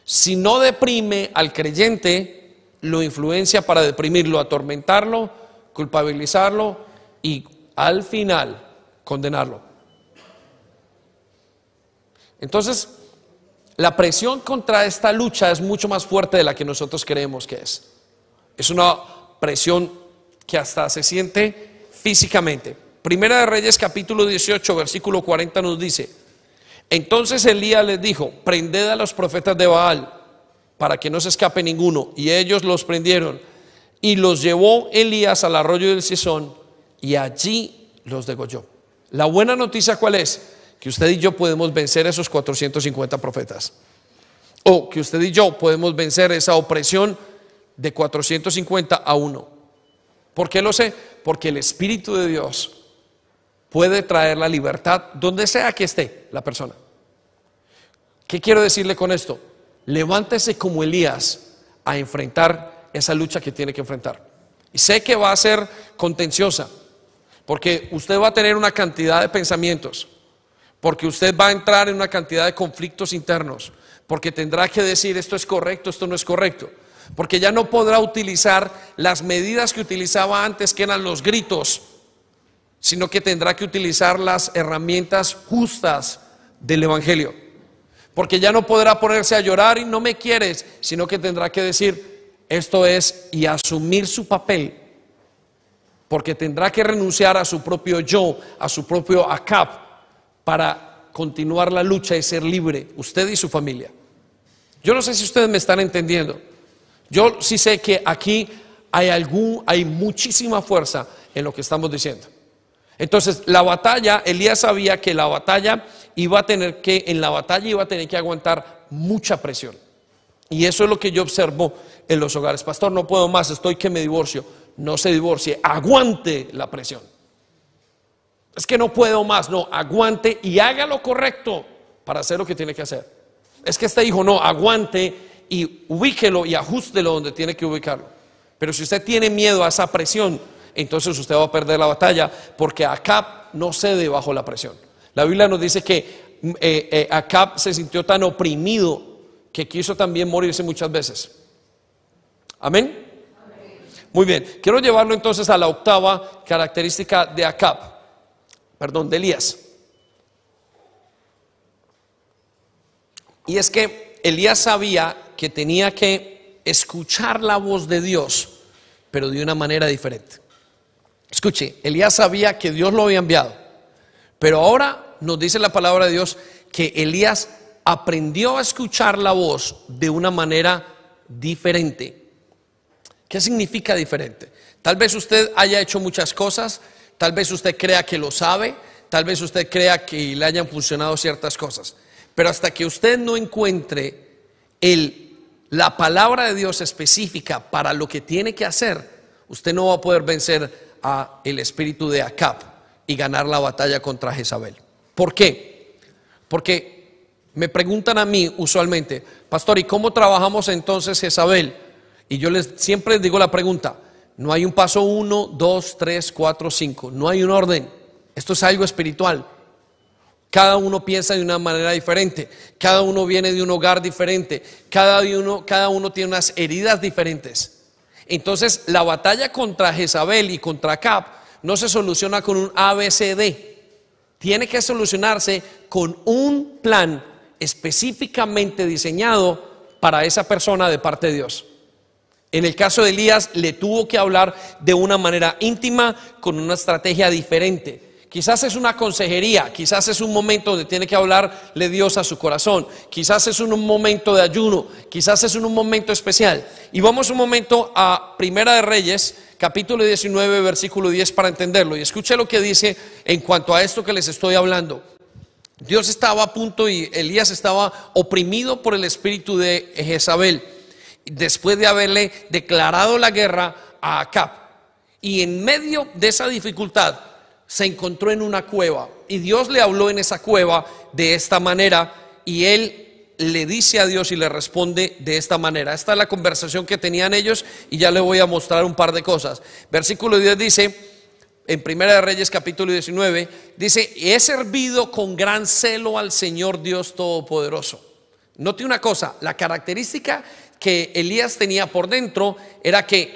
Si no deprime al creyente, lo influencia para deprimirlo, atormentarlo, culpabilizarlo y al final condenarlo. Entonces, la presión contra esta lucha es mucho más fuerte de la que nosotros creemos que es. Es una presión que hasta se siente físicamente. Primera de Reyes capítulo 18 versículo 40 nos dice, entonces Elías les dijo, prended a los profetas de Baal para que no se escape ninguno. Y ellos los prendieron y los llevó Elías al arroyo del Sison y allí los degolló. La buena noticia cuál es? Que usted y yo podemos vencer esos 450 profetas. O que usted y yo podemos vencer esa opresión de 450 a 1. ¿Por qué lo sé? Porque el Espíritu de Dios puede traer la libertad donde sea que esté la persona. ¿Qué quiero decirle con esto? Levántese como Elías a enfrentar esa lucha que tiene que enfrentar. Y sé que va a ser contenciosa, porque usted va a tener una cantidad de pensamientos porque usted va a entrar en una cantidad de conflictos internos, porque tendrá que decir esto es correcto, esto no es correcto, porque ya no podrá utilizar las medidas que utilizaba antes, que eran los gritos, sino que tendrá que utilizar las herramientas justas del Evangelio, porque ya no podrá ponerse a llorar y no me quieres, sino que tendrá que decir esto es y asumir su papel, porque tendrá que renunciar a su propio yo, a su propio acap para continuar la lucha y ser libre, usted y su familia. Yo no sé si ustedes me están entendiendo. Yo sí sé que aquí hay algún, hay muchísima fuerza en lo que estamos diciendo. Entonces, la batalla, Elías sabía que la batalla iba a tener que, en la batalla iba a tener que aguantar mucha presión. Y eso es lo que yo observo en los hogares. Pastor, no puedo más, estoy que me divorcio. No se divorcie, aguante la presión es que no puedo más, no, aguante y haga lo correcto para hacer lo que tiene que hacer. Es que este hijo no, aguante y ubíquelo y ajustelo donde tiene que ubicarlo. Pero si usted tiene miedo a esa presión, entonces usted va a perder la batalla porque Acab no cede bajo la presión. La Biblia nos dice que mm, eh, eh, Acab se sintió tan oprimido que quiso también morirse muchas veces. Amén. Muy bien, quiero llevarlo entonces a la octava característica de Acab perdón, de Elías. Y es que Elías sabía que tenía que escuchar la voz de Dios, pero de una manera diferente. Escuche, Elías sabía que Dios lo había enviado, pero ahora nos dice la palabra de Dios que Elías aprendió a escuchar la voz de una manera diferente. ¿Qué significa diferente? Tal vez usted haya hecho muchas cosas, Tal vez usted crea que lo sabe, tal vez usted crea que le hayan funcionado ciertas cosas, pero hasta que usted no encuentre el la palabra de Dios específica para lo que tiene que hacer, usted no va a poder vencer a el espíritu de Acab y ganar la batalla contra Jezabel. ¿Por qué? Porque me preguntan a mí usualmente, pastor, ¿y cómo trabajamos entonces Jezabel? Y yo les siempre les digo la pregunta, no hay un paso uno, dos, tres, cuatro, cinco, no hay un orden. Esto es algo espiritual. Cada uno piensa de una manera diferente, cada uno viene de un hogar diferente, cada uno, cada uno tiene unas heridas diferentes. Entonces, la batalla contra Jezabel y contra Cap no se soluciona con un ABCD, tiene que solucionarse con un plan específicamente diseñado para esa persona de parte de Dios. En el caso de Elías, le tuvo que hablar de una manera íntima, con una estrategia diferente. Quizás es una consejería, quizás es un momento donde tiene que hablarle Dios a su corazón, quizás es un momento de ayuno, quizás es un momento especial. Y vamos un momento a Primera de Reyes, capítulo 19, versículo 10 para entenderlo. Y escuche lo que dice en cuanto a esto que les estoy hablando. Dios estaba a punto y Elías estaba oprimido por el espíritu de Jezabel, después de haberle declarado la guerra a Acab. Y en medio de esa dificultad, se encontró en una cueva y Dios le habló en esa cueva de esta manera y él le dice a Dios y le responde de esta manera. Esta es la conversación que tenían ellos y ya le voy a mostrar un par de cosas. Versículo 10 dice, en Primera de Reyes capítulo 19, dice, he servido con gran celo al Señor Dios Todopoderoso. Note una cosa, la característica que Elías tenía por dentro era que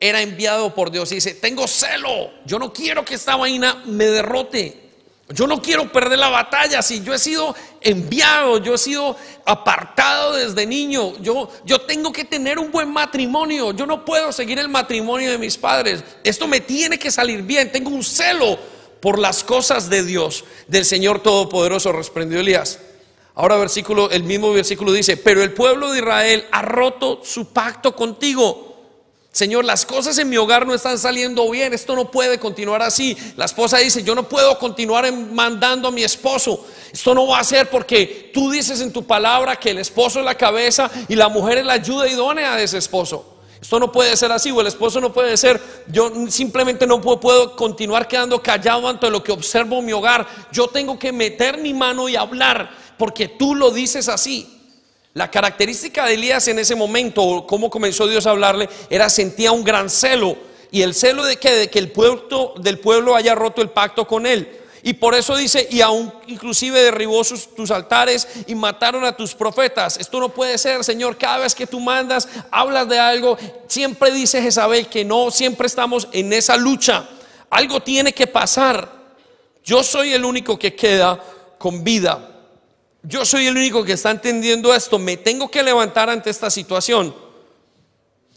era enviado por Dios y dice, tengo celo, yo no quiero que esta vaina me derrote. Yo no quiero perder la batalla. Si yo he sido enviado, yo he sido apartado desde niño, yo, yo tengo que tener un buen matrimonio. Yo no puedo seguir el matrimonio de mis padres. Esto me tiene que salir bien. Tengo un celo por las cosas de Dios, del Señor Todopoderoso, respondió Elías. Ahora versículo, el mismo versículo dice, pero el pueblo de Israel ha roto su pacto contigo Señor, las cosas en mi hogar no están saliendo bien, esto no puede continuar así. La esposa dice, yo no puedo continuar mandando a mi esposo. Esto no va a ser porque tú dices en tu palabra que el esposo es la cabeza y la mujer es la ayuda idónea de ese esposo. Esto no puede ser así, o el esposo no puede ser, yo simplemente no puedo, puedo, continuar quedando callado ante lo que observo en mi hogar. Yo tengo que meter mi mano y hablar, porque tú lo dices así. La característica de Elías en ese momento, cómo comenzó Dios a hablarle, era sentía un gran celo. Y el celo de que, el pueblo del pueblo haya roto el pacto con él. Y por eso dice, y aún inclusive derribó tus altares y mataron a tus profetas. Esto no puede ser, Señor. Cada vez que tú mandas, hablas de algo, siempre dice Jezabel que no, siempre estamos en esa lucha. Algo tiene que pasar. Yo soy el único que queda con vida yo soy el único que está entendiendo esto, me tengo que levantar ante esta situación.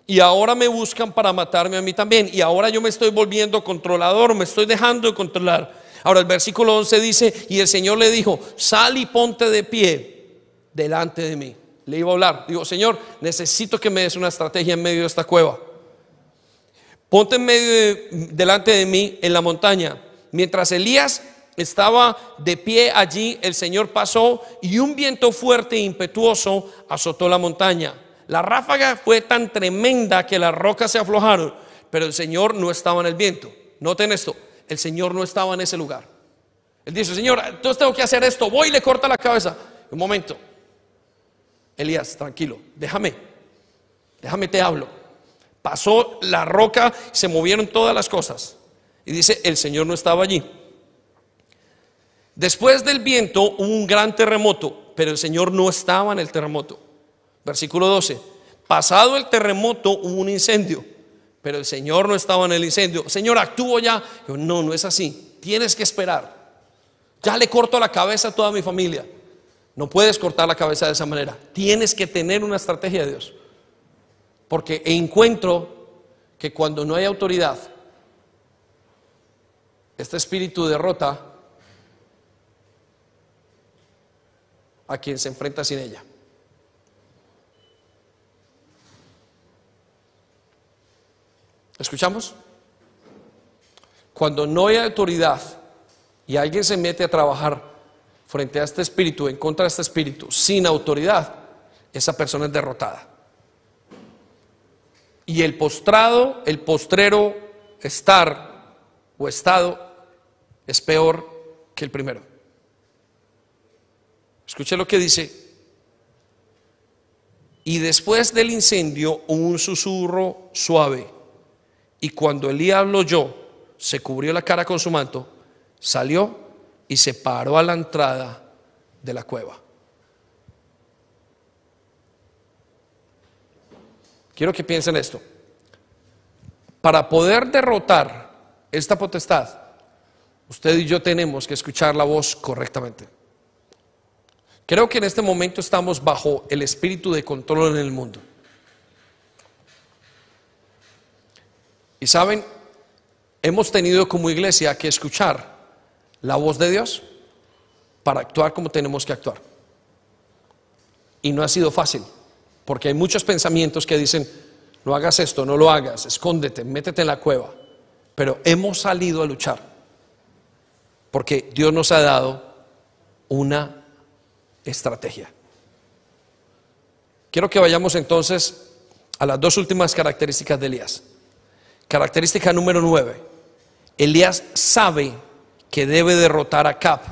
Y ahora me buscan para matarme a mí también. Y ahora yo me estoy volviendo controlador, me estoy dejando de controlar. Ahora el versículo 11 dice, y el Señor le dijo, sal y ponte de pie delante de mí. Le iba a hablar, digo, Señor, necesito que me des una estrategia en medio de esta cueva. Ponte en medio delante de mí en la montaña. Mientras Elías estaba de pie allí, el Señor pasó y un viento fuerte e impetuoso azotó la montaña. La ráfaga fue tan tremenda que las rocas se aflojaron, pero el Señor no estaba en el viento. Noten esto, el Señor no estaba en ese lugar. Él dice, Señor, entonces tengo que hacer esto, voy y le corta la cabeza. Un momento, Elías, tranquilo, déjame, déjame te hablo. Pasó la roca, se movieron todas las cosas. Y dice, el Señor no estaba allí. Después del viento hubo un gran terremoto, pero el Señor no estaba en el terremoto. Versículo 12. Pasado el terremoto hubo un incendio, pero el Señor no estaba en el incendio. Señor, actúo ya. no, no es así. Tienes que esperar. Ya le corto la cabeza a toda mi familia. No puedes cortar la cabeza de esa manera. Tienes que tener una estrategia de Dios. Porque encuentro que cuando no hay autoridad, este espíritu derrota a quien se enfrenta sin ella. ¿Escuchamos? Cuando no hay autoridad y alguien se mete a trabajar frente a este espíritu, en contra de este espíritu, sin autoridad, esa persona es derrotada. y el postrado, el postrero estar o estado es peor que el primero. Escuche lo que dice. Y después del incendio un susurro suave. Y cuando Elías lo oyó, se cubrió la cara con su manto, salió y se paró a la entrada de la cueva. Quiero que piensen esto. Para poder derrotar esta potestad, usted y yo tenemos que escuchar la voz correctamente. Creo que en este momento estamos bajo el espíritu de control en el mundo. Y saben, hemos tenido como iglesia que escuchar la voz de Dios para actuar como tenemos que actuar. Y no ha sido fácil. Porque hay muchos pensamientos que dicen, no hagas esto, no lo hagas, escóndete, métete en la cueva. Pero hemos salido a luchar. Porque Dios nos ha dado una estrategia. Quiero que vayamos entonces a las dos últimas características de Elías. Característica número nueve. Elías sabe que debe derrotar a Cap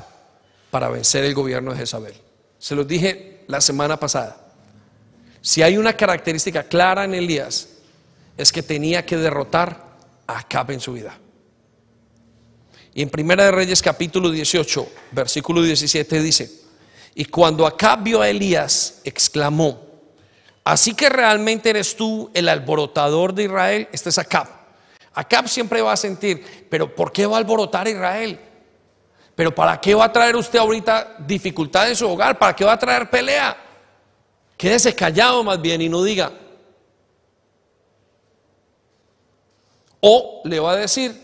para vencer el gobierno de Jezabel. Se los dije la semana pasada. Si hay una característica clara en Elías, es que tenía que derrotar a Acab en su vida. Y en Primera de Reyes capítulo 18, versículo 17 dice, y cuando Acab vio a Elías, exclamó, así que realmente eres tú el alborotador de Israel, este es Acab. Acab siempre va a sentir, pero ¿por qué va a alborotar a Israel? ¿Pero para qué va a traer usted ahorita dificultad en su hogar? ¿Para qué va a traer pelea? Quédese callado más bien y no diga. O le va a decir,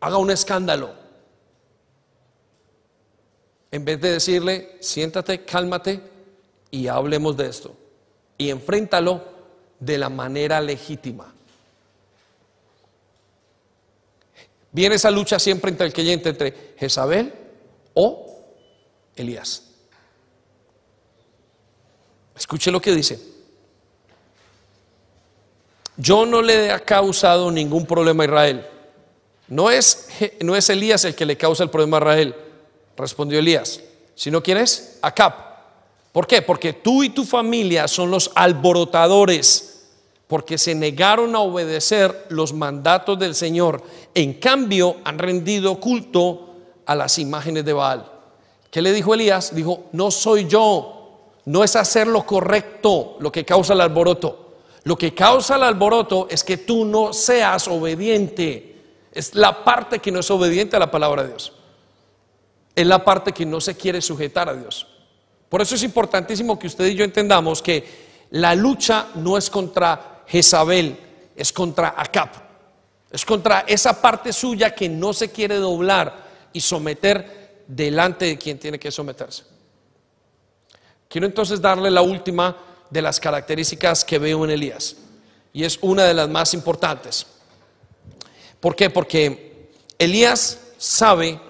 haga un escándalo. En vez de decirle, siéntate, cálmate y hablemos de esto. Y enfréntalo de la manera legítima. Viene esa lucha siempre entre el creyente, entre Jezabel o Elías. Escuche lo que dice. Yo no le he causado ningún problema a Israel. No es, no es Elías el que le causa el problema a Israel, respondió Elías, sino quién es? Acab. ¿Por qué? Porque tú y tu familia son los alborotadores, porque se negaron a obedecer los mandatos del Señor. En cambio, han rendido culto a las imágenes de Baal. ¿Qué le dijo Elías? Dijo, no soy yo, no es hacer lo correcto lo que causa el alboroto. Lo que causa el alboroto es que tú no seas obediente. Es la parte que no es obediente a la palabra de Dios. Es la parte que no se quiere sujetar a Dios. Por eso es importantísimo que usted y yo entendamos que la lucha no es contra Jezabel, es contra Acap. Es contra esa parte suya que no se quiere doblar y someter delante de quien tiene que someterse. Quiero entonces darle la última de las características que veo en Elías. Y es una de las más importantes. ¿Por qué? Porque Elías sabe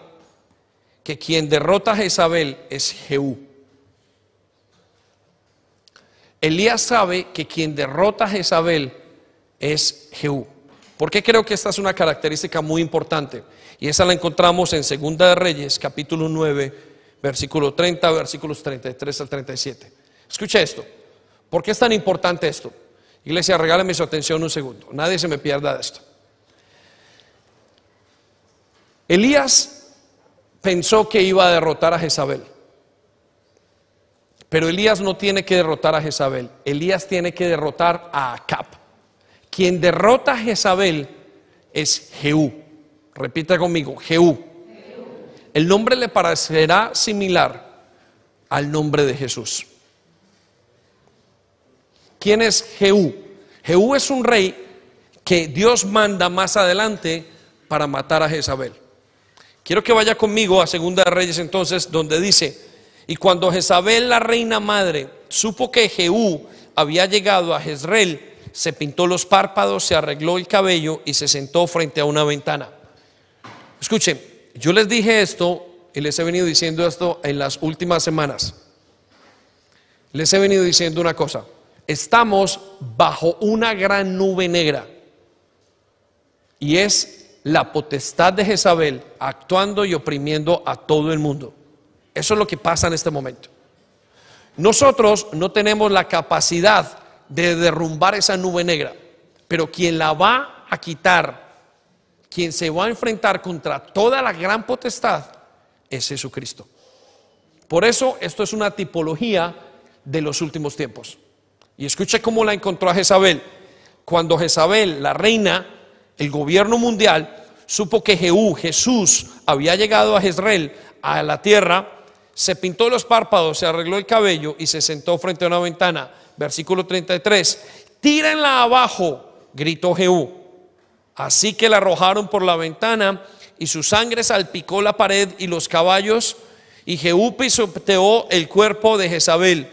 que quien derrota a Jezabel es Jehú. Elías sabe que quien derrota a Jezabel es Jehú. ¿Por qué creo que esta es una característica muy importante? Y esa la encontramos en Segunda de Reyes, capítulo 9, versículo 30, versículos 33 al 37. Escucha esto. ¿Por qué es tan importante esto? Iglesia, regálame su atención un segundo. Nadie se me pierda de esto. Elías pensó que iba a derrotar a Jezabel. Pero Elías no tiene que derrotar a Jezabel. Elías tiene que derrotar a Acab. Quien derrota a Jezabel es Jehú. Repita conmigo, Jehú el nombre le parecerá similar al nombre de Jesús. ¿Quién es Jehú? Jehú es un rey que Dios manda más adelante para matar a Jezabel. Quiero que vaya conmigo a Segunda de Reyes entonces, donde dice, y cuando Jezabel, la reina madre, supo que Jehú había llegado a Jezreel, se pintó los párpados, se arregló el cabello y se sentó frente a una ventana. Escuchen, yo les dije esto y les he venido diciendo esto en las últimas semanas. Les he venido diciendo una cosa. estamos bajo una gran nube negra. Y es la potestad de Jezabel actuando y oprimiendo a todo el mundo. Eso es lo que pasa en este momento. Nosotros no tenemos la capacidad de derrumbar esa nube negra, pero quien la va a quitar, quien se va a enfrentar contra toda la gran potestad, es Jesucristo. Por eso esto es una tipología de los últimos tiempos. Y escuche cómo la encontró a Jezabel. Cuando Jezabel, la reina, el gobierno mundial, supo que Jehú, Jesús, había llegado a Jezreel, a la tierra, se pintó los párpados, se arregló el cabello y se sentó frente a una ventana. Versículo 33. Tírenla abajo, gritó Jehú. Así que la arrojaron por la ventana y su sangre salpicó la pared y los caballos. Y Jehú pisoteó el cuerpo de Jezabel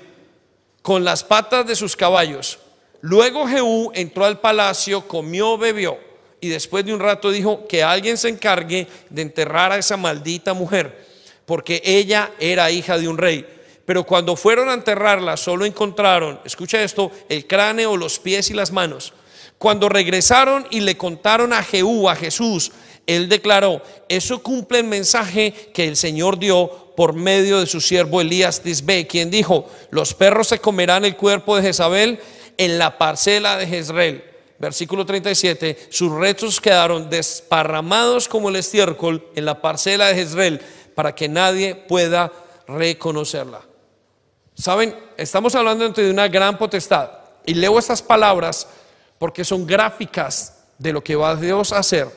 con las patas de sus caballos. Luego Jehú entró al palacio, comió, bebió y después de un rato dijo que alguien se encargue de enterrar a esa maldita mujer, porque ella era hija de un rey. Pero cuando fueron a enterrarla, solo encontraron, escucha esto, el cráneo, los pies y las manos. Cuando regresaron y le contaron a Jehú, a Jesús, él declaró, eso cumple el mensaje que el Señor dio por medio de su siervo Elías Tisbe, quien dijo, los perros se comerán el cuerpo de Jezabel en la parcela de Jezreel. Versículo 37, sus restos quedaron desparramados como el estiércol en la parcela de Jezreel para que nadie pueda reconocerla. Saben, estamos hablando de una gran potestad y leo estas palabras porque son gráficas de lo que va Dios a hacer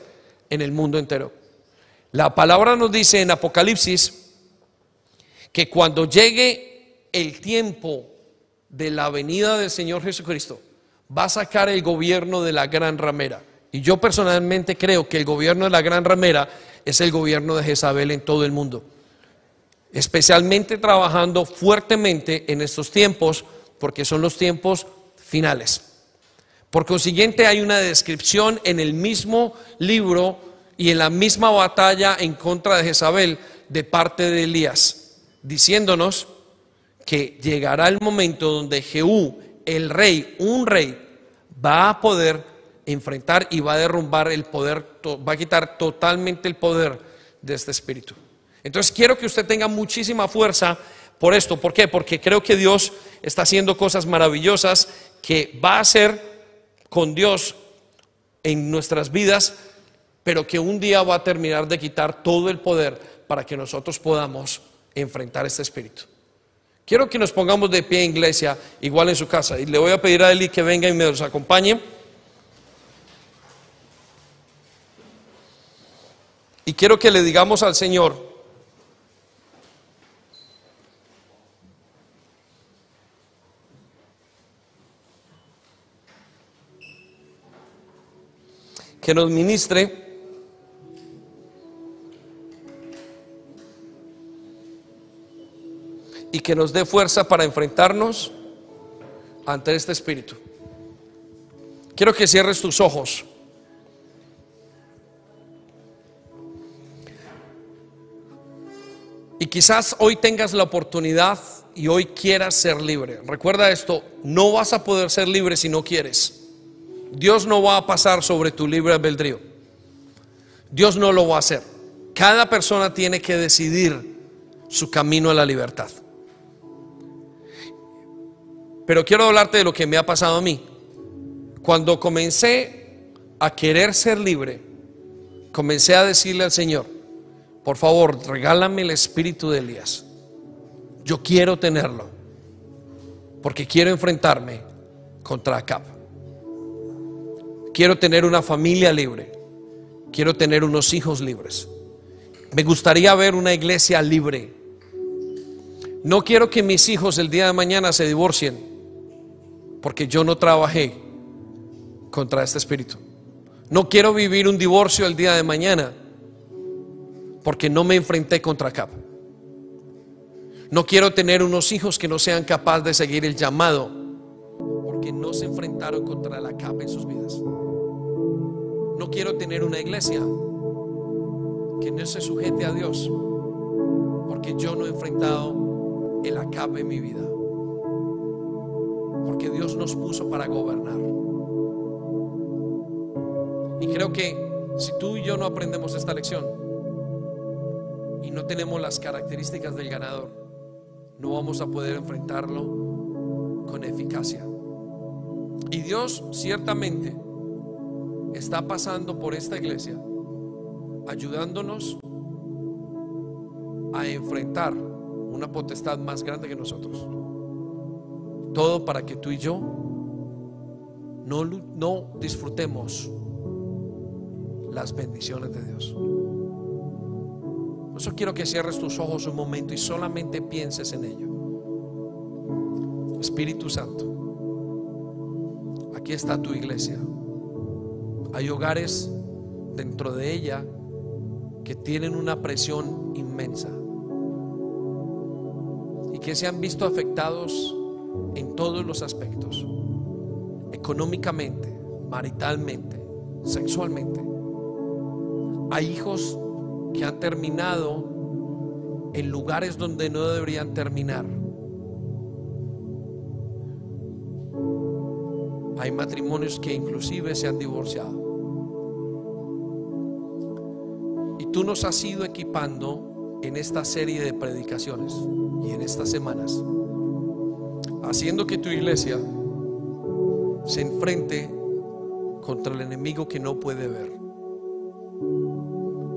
en el mundo entero. La palabra nos dice en Apocalipsis que cuando llegue el tiempo de la venida del Señor Jesucristo, va a sacar el gobierno de la gran ramera. Y yo personalmente creo que el gobierno de la gran ramera es el gobierno de Jezabel en todo el mundo. Especialmente trabajando fuertemente en estos tiempos, porque son los tiempos finales. Por consiguiente, hay una descripción en el mismo libro y en la misma batalla en contra de Jezabel de parte de Elías diciéndonos que llegará el momento donde Jehú, el rey, un rey, va a poder enfrentar y va a derrumbar el poder, va a quitar totalmente el poder de este espíritu. Entonces quiero que usted tenga muchísima fuerza por esto. ¿Por qué? Porque creo que Dios está haciendo cosas maravillosas que va a hacer con Dios en nuestras vidas, pero que un día va a terminar de quitar todo el poder para que nosotros podamos enfrentar este espíritu. Quiero que nos pongamos de pie, iglesia, igual en su casa. Y le voy a pedir a Eli que venga y me los acompañe. Y quiero que le digamos al Señor, que nos ministre y que nos dé fuerza para enfrentarnos ante este espíritu. Quiero que cierres tus ojos. Y quizás hoy tengas la oportunidad y hoy quieras ser libre. Recuerda esto, no vas a poder ser libre si no quieres. Dios no va a pasar sobre tu libre albedrío. Dios no lo va a hacer. Cada persona tiene que decidir su camino a la libertad. Pero quiero hablarte de lo que me ha pasado a mí. Cuando comencé a querer ser libre, comencé a decirle al Señor, por favor, regálame el espíritu de Elías. Yo quiero tenerlo, porque quiero enfrentarme contra Acab. Quiero tener una familia libre. Quiero tener unos hijos libres. Me gustaría ver una iglesia libre. No quiero que mis hijos el día de mañana se divorcien porque yo no trabajé contra este espíritu. No quiero vivir un divorcio el día de mañana porque no me enfrenté contra Cap. No quiero tener unos hijos que no sean capaces de seguir el llamado porque no se enfrentaron contra la capa en sus vidas. No quiero tener una iglesia que no se sujete a Dios porque yo no he enfrentado el acabe en mi vida. Porque Dios nos puso para gobernar. Y creo que si tú y yo no aprendemos esta lección y no tenemos las características del ganador, no vamos a poder enfrentarlo con eficacia. Y Dios ciertamente está pasando por esta iglesia, ayudándonos a enfrentar una potestad más grande que nosotros. Todo para que tú y yo no, disfrutemos las bendiciones de Dios. Por eso quiero que cierres tus ojos un momento y solamente pienses en ello. Espíritu Santo, aquí está tu iglesia. Hay hogares dentro de ella que tienen una presión inmensa y que se han visto afectados en todos los aspectos, económicamente, maritalmente, sexualmente. Hay hijos que han terminado en lugares donde no deberían terminar. Hay matrimonios que inclusive se han divorciado. tú nos has ido equipando en esta serie de predicaciones y en estas semanas, haciendo que tu iglesia se enfrente contra el enemigo que no puede ver.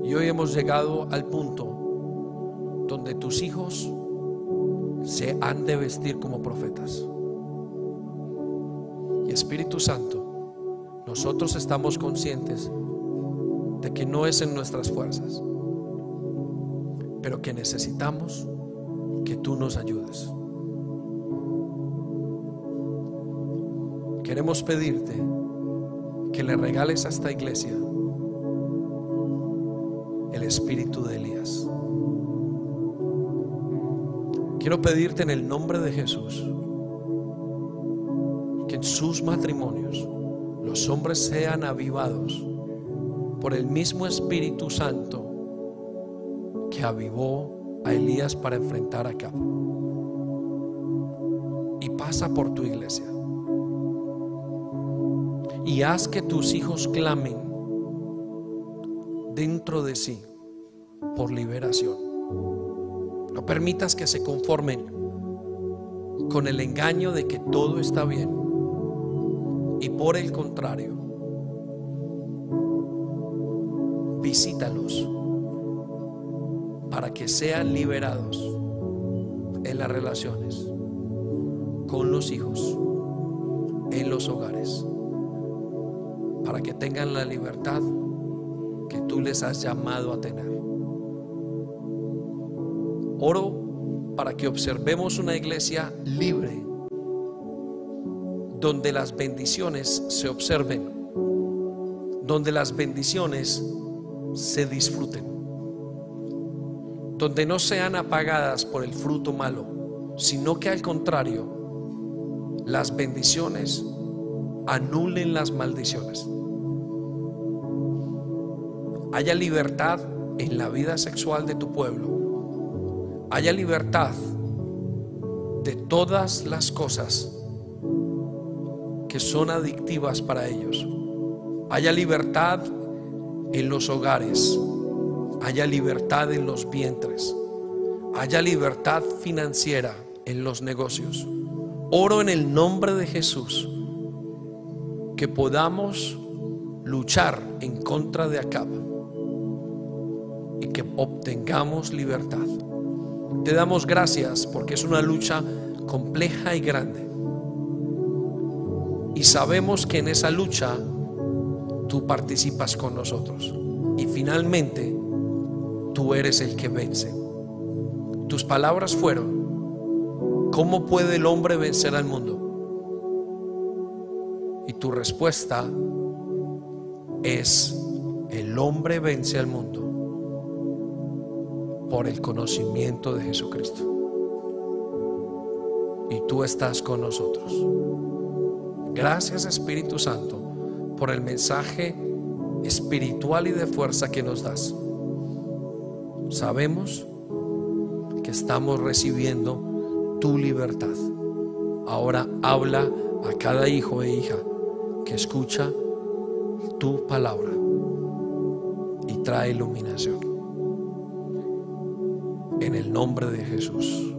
Y hoy hemos llegado al punto donde tus hijos se han de vestir como profetas. Y Espíritu Santo, nosotros estamos conscientes de que no es en nuestras fuerzas, pero que necesitamos que tú nos ayudes. Queremos pedirte que le regales a esta iglesia el espíritu de Elías. Quiero pedirte en el nombre de Jesús que en sus matrimonios los hombres sean avivados por el mismo Espíritu Santo que avivó a Elías para enfrentar a Cabo. Y pasa por tu iglesia. Y haz que tus hijos clamen dentro de sí por liberación. No permitas que se conformen con el engaño de que todo está bien. Y por el contrario, visítalos para que sean liberados en las relaciones con los hijos, en los hogares, para que tengan la libertad que tú les has llamado a tener. Oro para que observemos una iglesia libre, donde las bendiciones se observen, donde las bendiciones se disfruten, donde no sean apagadas por el fruto malo, sino que al contrario, las bendiciones anulen las maldiciones. Haya libertad en la vida sexual de tu pueblo. Haya libertad de todas las cosas que son adictivas para ellos. Haya libertad en los hogares, haya libertad en los vientres, haya libertad financiera en los negocios. Oro en el nombre de Jesús que podamos luchar en contra de Acab y que obtengamos libertad. Te damos gracias porque es una lucha compleja y grande. Y sabemos que en esa lucha tú participas con nosotros. Y finalmente, tú eres el que vence. Tus palabras fueron, ¿cómo puede el hombre vencer al mundo? Y tu respuesta es, el hombre vence al mundo por el conocimiento de Jesucristo. Y tú estás con nosotros. Gracias Espíritu Santo por el mensaje espiritual y de fuerza que nos das. Sabemos que estamos recibiendo tu libertad. ahora habla a cada hijo e hija que escucha tu palabra y trae iluminación. En el nombre de Jesús.